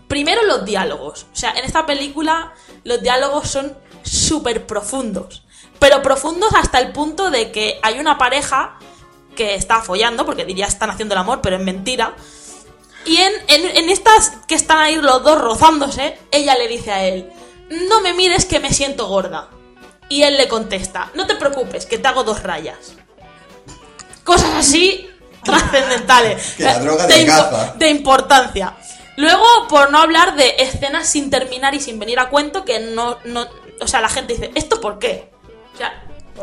Primero los diálogos. O sea, en esta película los diálogos son súper profundos. Pero profundos hasta el punto de que hay una pareja que está follando, porque diría están haciendo el amor, pero es mentira. Y en, en- en estas que están ahí los dos rozándose, ella le dice a él, no me mires que me siento gorda. Y él le contesta, no te preocupes, que te hago dos rayas. Cosas así <laughs> trascendentales. Que la droga de, impo- de importancia. Luego, por no hablar de escenas sin terminar y sin venir a cuento, que no, no. O sea, la gente dice, ¿esto por qué?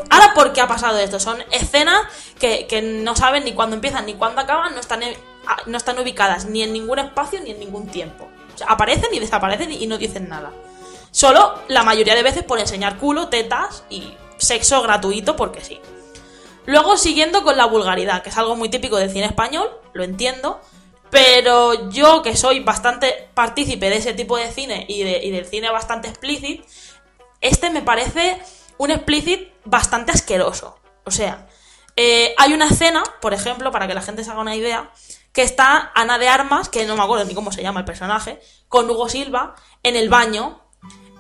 Ahora, ¿por qué ha pasado esto? Son escenas que, que no saben ni cuándo empiezan ni cuándo acaban, no están, ah, no están ubicadas ni en ningún espacio ni en ningún tiempo. O sea, aparecen y desaparecen y no dicen nada. Solo la mayoría de veces por enseñar culo, tetas y sexo gratuito porque sí. Luego, siguiendo con la vulgaridad, que es algo muy típico del cine español, lo entiendo, pero yo que soy bastante partícipe de ese tipo de cine y, de- y del cine bastante explícit, este me parece un explícit bastante asqueroso. O sea, eh, hay una escena, por ejemplo, para que la gente se haga una idea, que está Ana de Armas, que no me acuerdo ni cómo se llama el personaje, con Hugo Silva en el baño.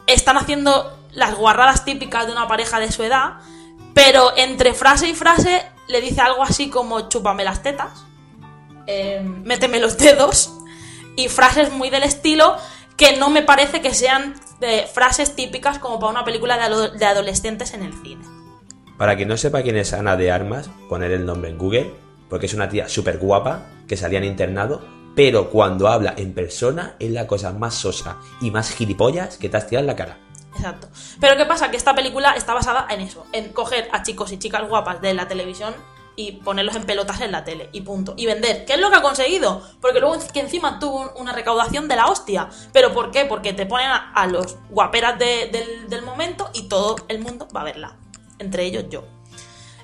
Están haciendo las guarradas típicas de una pareja de su edad, pero entre frase y frase le dice algo así como chúpame las tetas, eh, méteme los dedos, y frases muy del estilo que no me parece que sean eh, frases típicas como para una película de, ado- de adolescentes en el cine. Para quien no sepa quién es Ana de Armas, poner el nombre en Google, porque es una tía súper guapa que salía en internado, pero cuando habla en persona es la cosa más sosa y más gilipollas que te has tirado en la cara. Exacto. Pero ¿qué pasa? Que esta película está basada en eso, en coger a chicos y chicas guapas de la televisión y ponerlos en pelotas en la tele y punto. Y vender. ¿Qué es lo que ha conseguido? Porque luego que encima tuvo un- una recaudación de la hostia. ¿Pero por qué? Porque te ponen a, los guaperas de- del, del momento y todo el mundo va a verla. Entre ellos yo.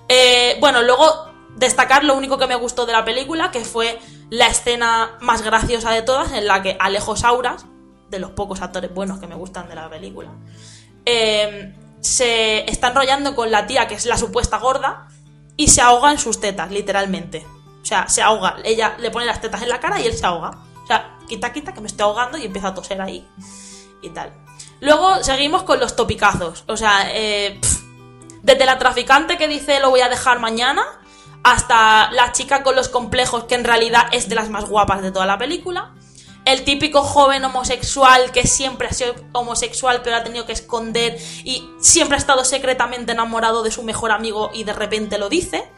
Eh, bueno, luego destacar lo único que me gustó de la película, que fue la escena más graciosa de todas, en la que Alejo Sauras, de los pocos actores buenos que me gustan de la película, eh, se está enrollando con la tía que es la supuesta gorda y se ahoga en sus tetas, literalmente. O sea, se ahoga. Ella le pone las tetas en la cara y él se ahoga. O sea, quita, quita, que me estoy ahogando y empieza a toser ahí. Y tal. Luego seguimos con los topicazos. O sea, eh, desde la traficante que dice lo voy a dejar mañana hasta la chica con los complejos que en realidad es de las más guapas de toda la película. El típico joven homosexual que siempre ha sido homosexual pero ha tenido que esconder y siempre ha estado secretamente enamorado de su mejor amigo y de repente lo dice.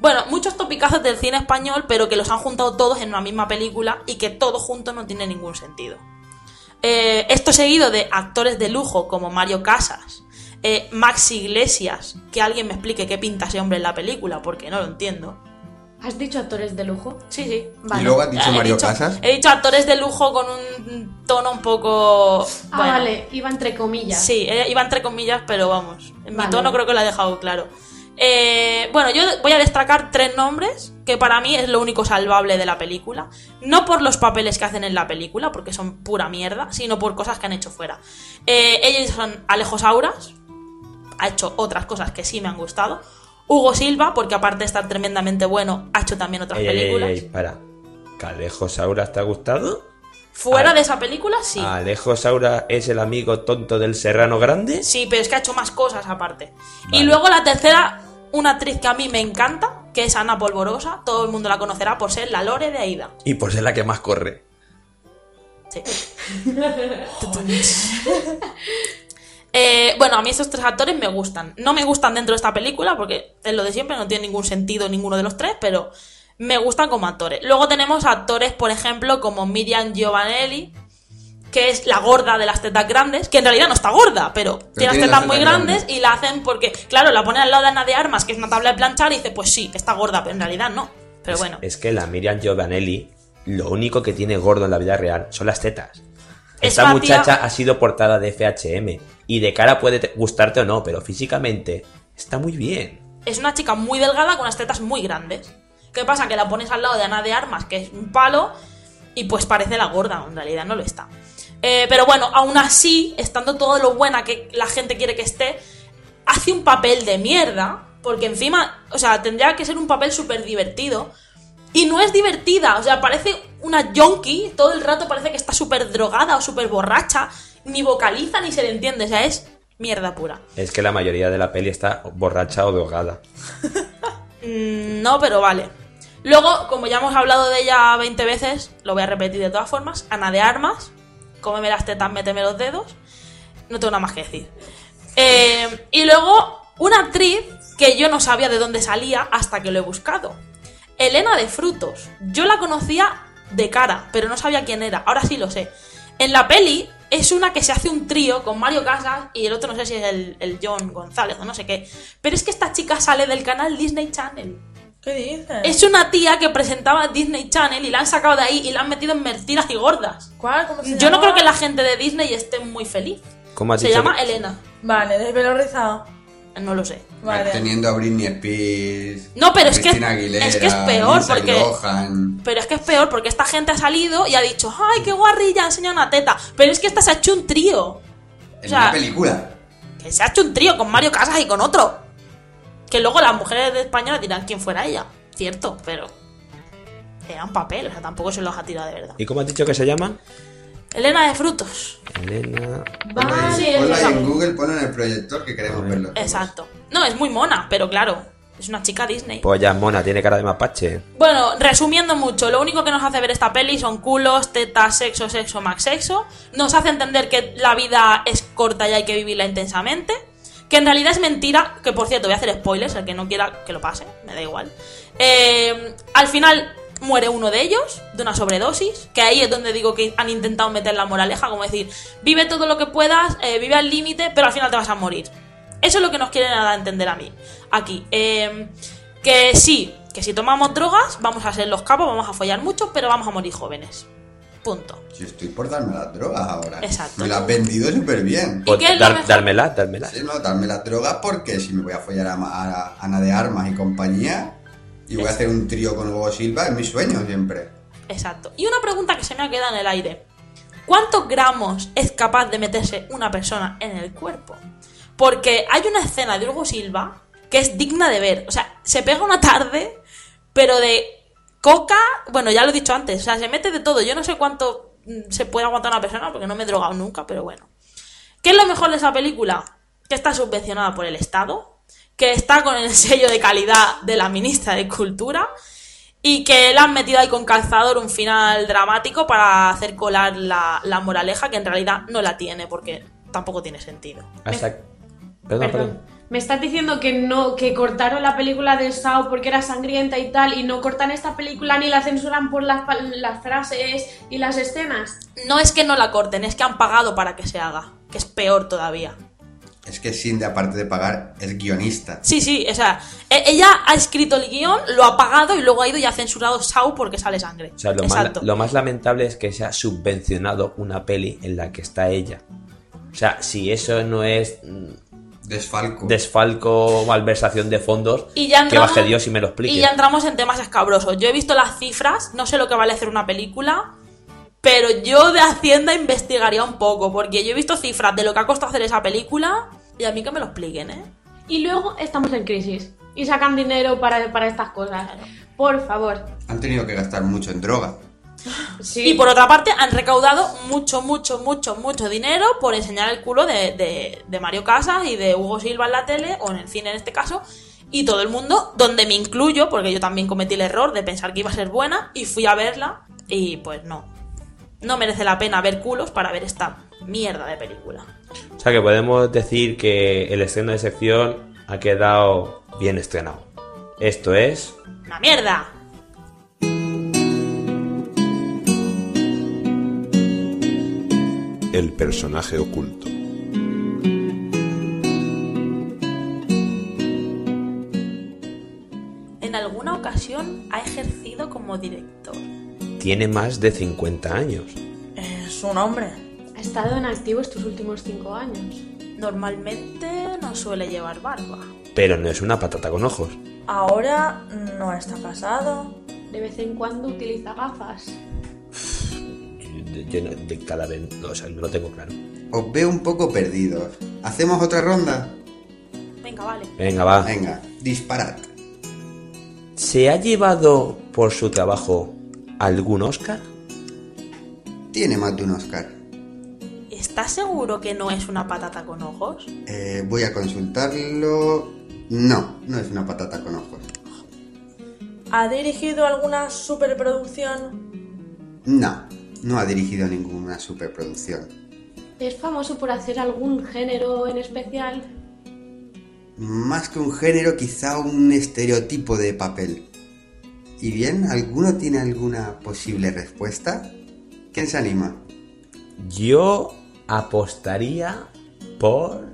Bueno, muchos topicazos del cine español pero que los han juntado todos en una misma película y que todo junto no tiene ningún sentido. Eh, esto seguido de actores de lujo como Mario Casas, eh, Max Iglesias, que alguien me explique qué pinta ese hombre en la película, porque no lo entiendo. ¿Has dicho actores de lujo? Sí, sí. ¿Y luego has dicho He Mario dicho- Casas? He dicho actores de lujo con un tono un poco... Ah, bueno. vale, iba entre comillas. Sí, eh, iba entre comillas, pero vamos. En mi Vale. tono creo que lo he dejado claro. Eh, bueno, yo voy a destacar tres nombres que para mí es lo único salvable de la película. No por los papeles que hacen en la película, porque son pura mierda, sino por cosas que han hecho fuera. Eh, ellos son Alejo Sauras, ha hecho otras cosas que sí me han gustado. Hugo Silva, porque aparte de estar tremendamente bueno, ha hecho también otras Ey, ey, ey, películas. ey, para. ¿Que Alejo Saura te ha gustado? Fuera Ah. de esa película, sí. ¿Alejo Saura es el amigo tonto del Serrano Grande? Sí, pero es que ha hecho más cosas aparte. Vale. Y luego la tercera, una actriz que a mí me encanta, que es Ana Polvorosa. Todo el mundo la conocerá por ser la Lore de Aida. Y por ser la que más corre. Sí. <laughs> Eh, bueno, a mí estos tres actores me gustan. No me gustan dentro de esta película porque es lo de siempre, no tiene ningún sentido ninguno de los tres, pero me gustan como actores. Luego tenemos actores, por ejemplo, como Miriam Giovanelli, que es la gorda de las tetas grandes, que en realidad no está gorda, pero, tiene las tetas las muy grandes, grandes. y la hacen porque, claro, la ponen al lado de Ana de Armas, que es una tabla de planchar, y dice, pues sí, está gorda, pero en realidad no. Pero Es- bueno. Es que la Miriam Giovanelli, lo único que tiene gordo en la vida real son las tetas. Es Esta una muchacha tía- ha sido portada de FHM. Y de cara puede te- gustarte o no, pero físicamente está muy bien. Es una chica muy delgada con unas tetas muy grandes. ¿Qué pasa? Que la pones al lado de Ana de Armas, que es un palo, y pues parece la gorda, en realidad no lo está. Eh, pero bueno, aún así, estando todo lo buena que la gente quiere que esté, hace un papel de mierda, porque encima, o sea, tendría que ser un papel súper divertido. Y no es divertida, o sea, parece una junkie, todo el rato parece que está súper drogada o súper borracha, ni vocaliza ni se le entiende, o sea, es mierda pura. Es que la mayoría de la peli está borracha o drogada. Mm, no, pero vale. Luego, como ya hemos hablado de ella 20 veces, lo voy a repetir de todas formas. Ana de Armas, cómeme las tetas, méteme los dedos. No tengo nada más que decir. Eh, y luego, una actriz que yo no sabía de dónde salía hasta que lo he buscado. Elena de Frutos. Yo la conocía de cara, pero no sabía quién era. Ahora sí lo sé. En la peli es una que se hace un trío con Mario Casas y el otro no sé si es el, el John González o no sé qué. Pero es que esta chica sale del canal Disney Channel. ¿Qué dices? Es una tía que presentaba Disney Channel y la han sacado de ahí y la han metido en mentiras y gordas. ¿Cuál? ¿Cómo se Yo no llama? creo que la gente de Disney esté muy feliz. ¿Cómo has Se dicho llama que- Elena. Vale, de pelo rizado. No lo sé. Vale. Teniendo a Britney Spears. No, pero es que- Cristina Aguilera, es que es peor, porque- Lohan. Pero es que es peor porque esta gente ha salido y ha dicho, ¡ay, qué guarrilla! Enseña una teta. Pero es que esta se ha hecho un trío. En O sea, una película. que se ha hecho un trío con Mario Casas y con otro. Que luego las mujeres de España dirán quién fuera ella. Cierto, pero. Era un papel, o sea, tampoco se los ha tirado de verdad. ¿Y cómo has dicho que se llama? Elena de Frutos. Elena. Sí, Ponlo ahí en Google, ponlo en el proyector que queremos verlo. Exacto. No, es muy mona, pero claro, es una chica Disney. Pues ya es mona, tiene cara de mapache. Bueno, resumiendo mucho, lo único que nos hace ver esta peli son culos, tetas, sexo, sexo, más sexo. Nos hace entender que la vida es corta y hay que vivirla intensamente. Que en realidad es mentira, que por cierto voy a hacer spoilers, el que no quiera que lo pase, me da igual. Eh, al final muere uno de ellos de una sobredosis, que ahí es donde digo que han intentado meter la moraleja, como decir, vive todo lo que puedas, eh, vive al límite, pero al final te vas a morir. Eso es lo que nos quieren dar a entender a mí, aquí. Eh, que sí, que si tomamos drogas, vamos a ser los capos, vamos a follar mucho, pero vamos a morir jóvenes. Punto. Si estoy por darme las drogas ahora. Exacto. Me las has vendido súper bien. ¿Y qué es lo Dar- mejor? dármela, dármela. Sí, no, darme las drogas porque si me voy a follar a, a- a Ana de Armas y compañía y voy a hacer un trío con Hugo Silva, es mi sueño siempre. Exacto. Y una pregunta que se me ha quedado en el aire. ¿Cuántos gramos es capaz de meterse una persona en el cuerpo? Porque hay una escena de Hugo Silva que es digna de ver. O sea, se pega una tarde, pero de coca, bueno, ya lo he dicho antes, o sea, se mete de todo. Yo no sé cuánto mm, se puede aguantar una persona porque no me he drogado nunca, pero bueno. ¿Qué es lo mejor de esa película? Que está subvencionada por el Estado, que está con el sello de calidad de la ministra de Cultura y que le han metido ahí con calzador un final dramático para hacer colar la, la moraleja que en realidad no la tiene porque tampoco tiene sentido. Hasta... Perdón, perdón. Me estás diciendo que no, que cortaron la película de Saw porque era sangrienta y tal, y no cortan esta película ni la censuran por las, las frases y las escenas. No es que no la corten, es que han pagado para que se haga, que es peor todavía. Es que Cindy, aparte de pagar, es guionista. Sí, sí, o sea, e- ella ha escrito el guion, lo ha pagado y luego ha ido y ha censurado Saw porque sale sangre. O sea, lo más, lo más lamentable es que se ha subvencionado una peli en la que está ella. O sea, si eso no es mm, Desfalco. desfalco o malversación de fondos, Y ya que entramos, baje Dios y me lo explique. Y ya entramos en temas escabrosos. Yo he visto las cifras, no sé lo que vale hacer una película, pero yo de Hacienda investigaría un poco, porque yo he visto cifras de lo que ha costado hacer esa película y a mí que me lo expliquen, ¿eh? Y luego estamos en crisis y sacan dinero para, para estas cosas. Por favor. Han tenido que gastar mucho en droga. Y por otra parte, han recaudado mucho, mucho, mucho, mucho dinero por enseñar el culo de, de- de Mario Casas y de Hugo Silva en la tele, o en el cine en este caso, y todo el mundo, donde me incluyo, porque yo también cometí el error de pensar que iba a ser buena, y fui a verla, y pues no. No merece la pena ver culos para ver esta mierda de película. O sea, que podemos decir que el estreno de sección ha quedado bien estrenado. Esto es... ¡Una mierda! El personaje oculto. ¿En alguna ocasión ha ejercido como director? Tiene más de 50 años. Es un hombre. Ha estado en activo estos últimos cinco años. Normalmente no suele llevar barba. Pero no es una patata con ojos. Ahora no está casado. De vez en cuando utiliza gafas. Yo, yo no- de cada vez, no, o sea, no lo tengo claro. Os veo un poco perdidos. ¿Hacemos otra ronda? Venga, vale. Venga, va. Venga, disparad. ¿Se ha llevado por su trabajo algún Oscar? Tiene más de un Oscar. ¿Estás seguro que no es una patata con ojos? Eh, voy a consultarlo. No, no es una patata con ojos. ¿Ha dirigido alguna superproducción? No, no ha dirigido ninguna superproducción. ¿Es famoso por hacer algún género en especial? Más que un género, quizá un estereotipo de papel. ¿Y bien? ¿Alguno tiene alguna posible respuesta? ¿Quién se anima? Yo apostaría por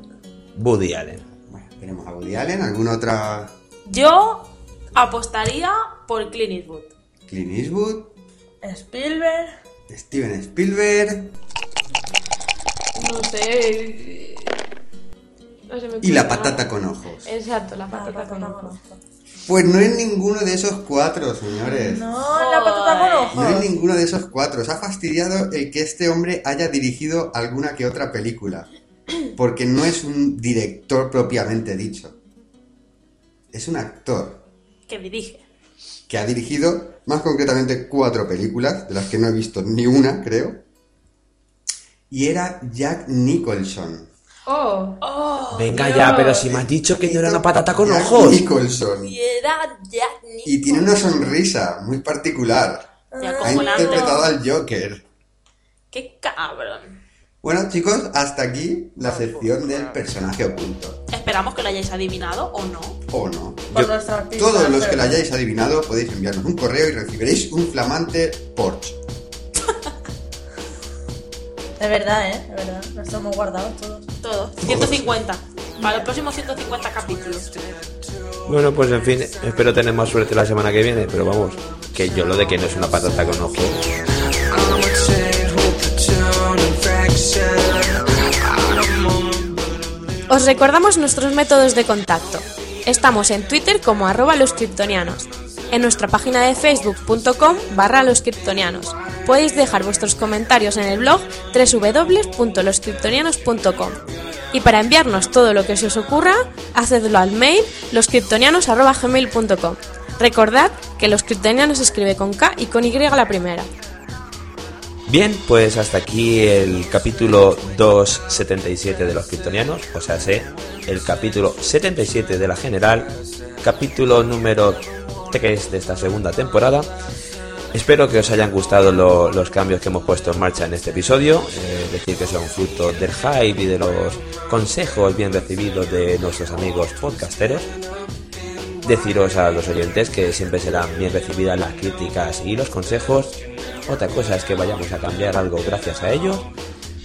Woody Allen. Bueno, tenemos a Woody Allen, ¿alguna otra? Yo apostaría por Clint Eastwood. Clint Eastwood, Spielberg. Steven Spielberg No sé. No se me y la patata con ojos. Exacto, la patata con ojos. Pues no es ninguno de esos cuatro, señores. No, la patata con No ojos. es ninguno de esos cuatro. Os ha fastidiado el que este hombre haya dirigido alguna que otra película. Porque no es un director propiamente dicho. Es un actor Que dirige. que ha dirigido más concretamente cuatro películas, de las que no he visto ni una, creo. Y era Jack Nicholson. Oh. Venga Dios. ya, pero si me has dicho que no era una patata con Jack ojos. Nicholson. Y era Jack Nicholson. Y tiene una sonrisa muy particular. Ha interpretado al Joker. Qué cabrón. Bueno, chicos, hasta aquí la sección del personaje oculto. Esperamos que lo hayáis adivinado o no. ¿O no? Por Yo- nuestras pistas, todos los que lo hayáis adivinado podéis enviarnos un correo y recibiréis un flamante Porsche. <laughs> De verdad, ¿eh? De verdad. Los tenemos guardados todos. Todos. 150. Para los próximos 150 capítulos. Bueno, pues en fin, espero tener más suerte la semana que viene, pero vamos, que yo lo de que no es una patata con ojos. Os recordamos nuestros métodos de contacto. Estamos en Twitter como arroba los kryptonianos, en nuestra página de facebook.com barra los kryptonianos. Podéis dejar vuestros comentarios en el blog www.loscriptonianos.com. Y para enviarnos todo lo que se os ocurra, hacedlo al mail loscriptonianos.gmail.com. Recordad que los kryptonianos se escribe con K y con Y la primera. Bien, pues hasta aquí el capítulo 277 de los kryptonianos, o sea, sé, el capítulo 77 de la general, capítulo número 3 de esta segunda temporada. Espero que os hayan gustado lo- los cambios que hemos puesto en marcha en este episodio, eh, decir que son fruto del hype y de los consejos bien recibidos de nuestros amigos podcasteros. Deciros a los oyentes que siempre serán bien recibidas las críticas y los consejos. Otra cosa es que vayamos a cambiar algo gracias a ellos.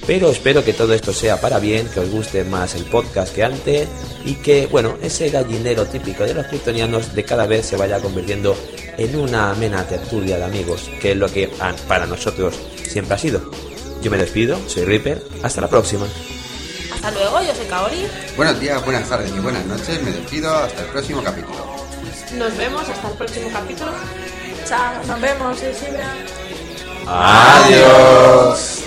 Pero espero que todo esto sea para bien, que os guste más el podcast que antes y que, bueno, ese gallinero típico de los kryptonianos de cada vez se vaya convirtiendo en una amena tertulia de amigos, que es lo que para nosotros siempre ha sido. Yo me despido, soy Reaper, hasta la próxima. Hasta luego, yo soy Kaori. Buenos días, buenas tardes y buenas noches. Me despido hasta el próximo capítulo. Nos vemos hasta el próximo capítulo. Chao, nos vemos, Isidra. Adiós.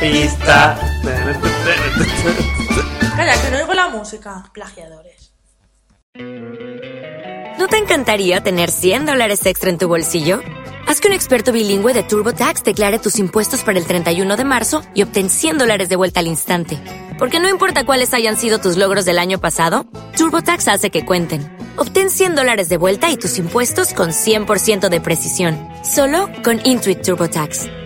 Pista. Calla, que no oigo la música. Plagiadores. ¿No te encantaría tener 100 dólares extra en tu bolsillo? Haz que un experto bilingüe de TurboTax declare tus impuestos para el 31 de marzo y obtén 100 dólares de vuelta al instante. Porque no importa cuáles hayan sido tus logros del año pasado, TurboTax hace que cuenten. Obtén 100 dólares de vuelta y tus impuestos con 100% de precisión. Solo con Intuit TurboTax.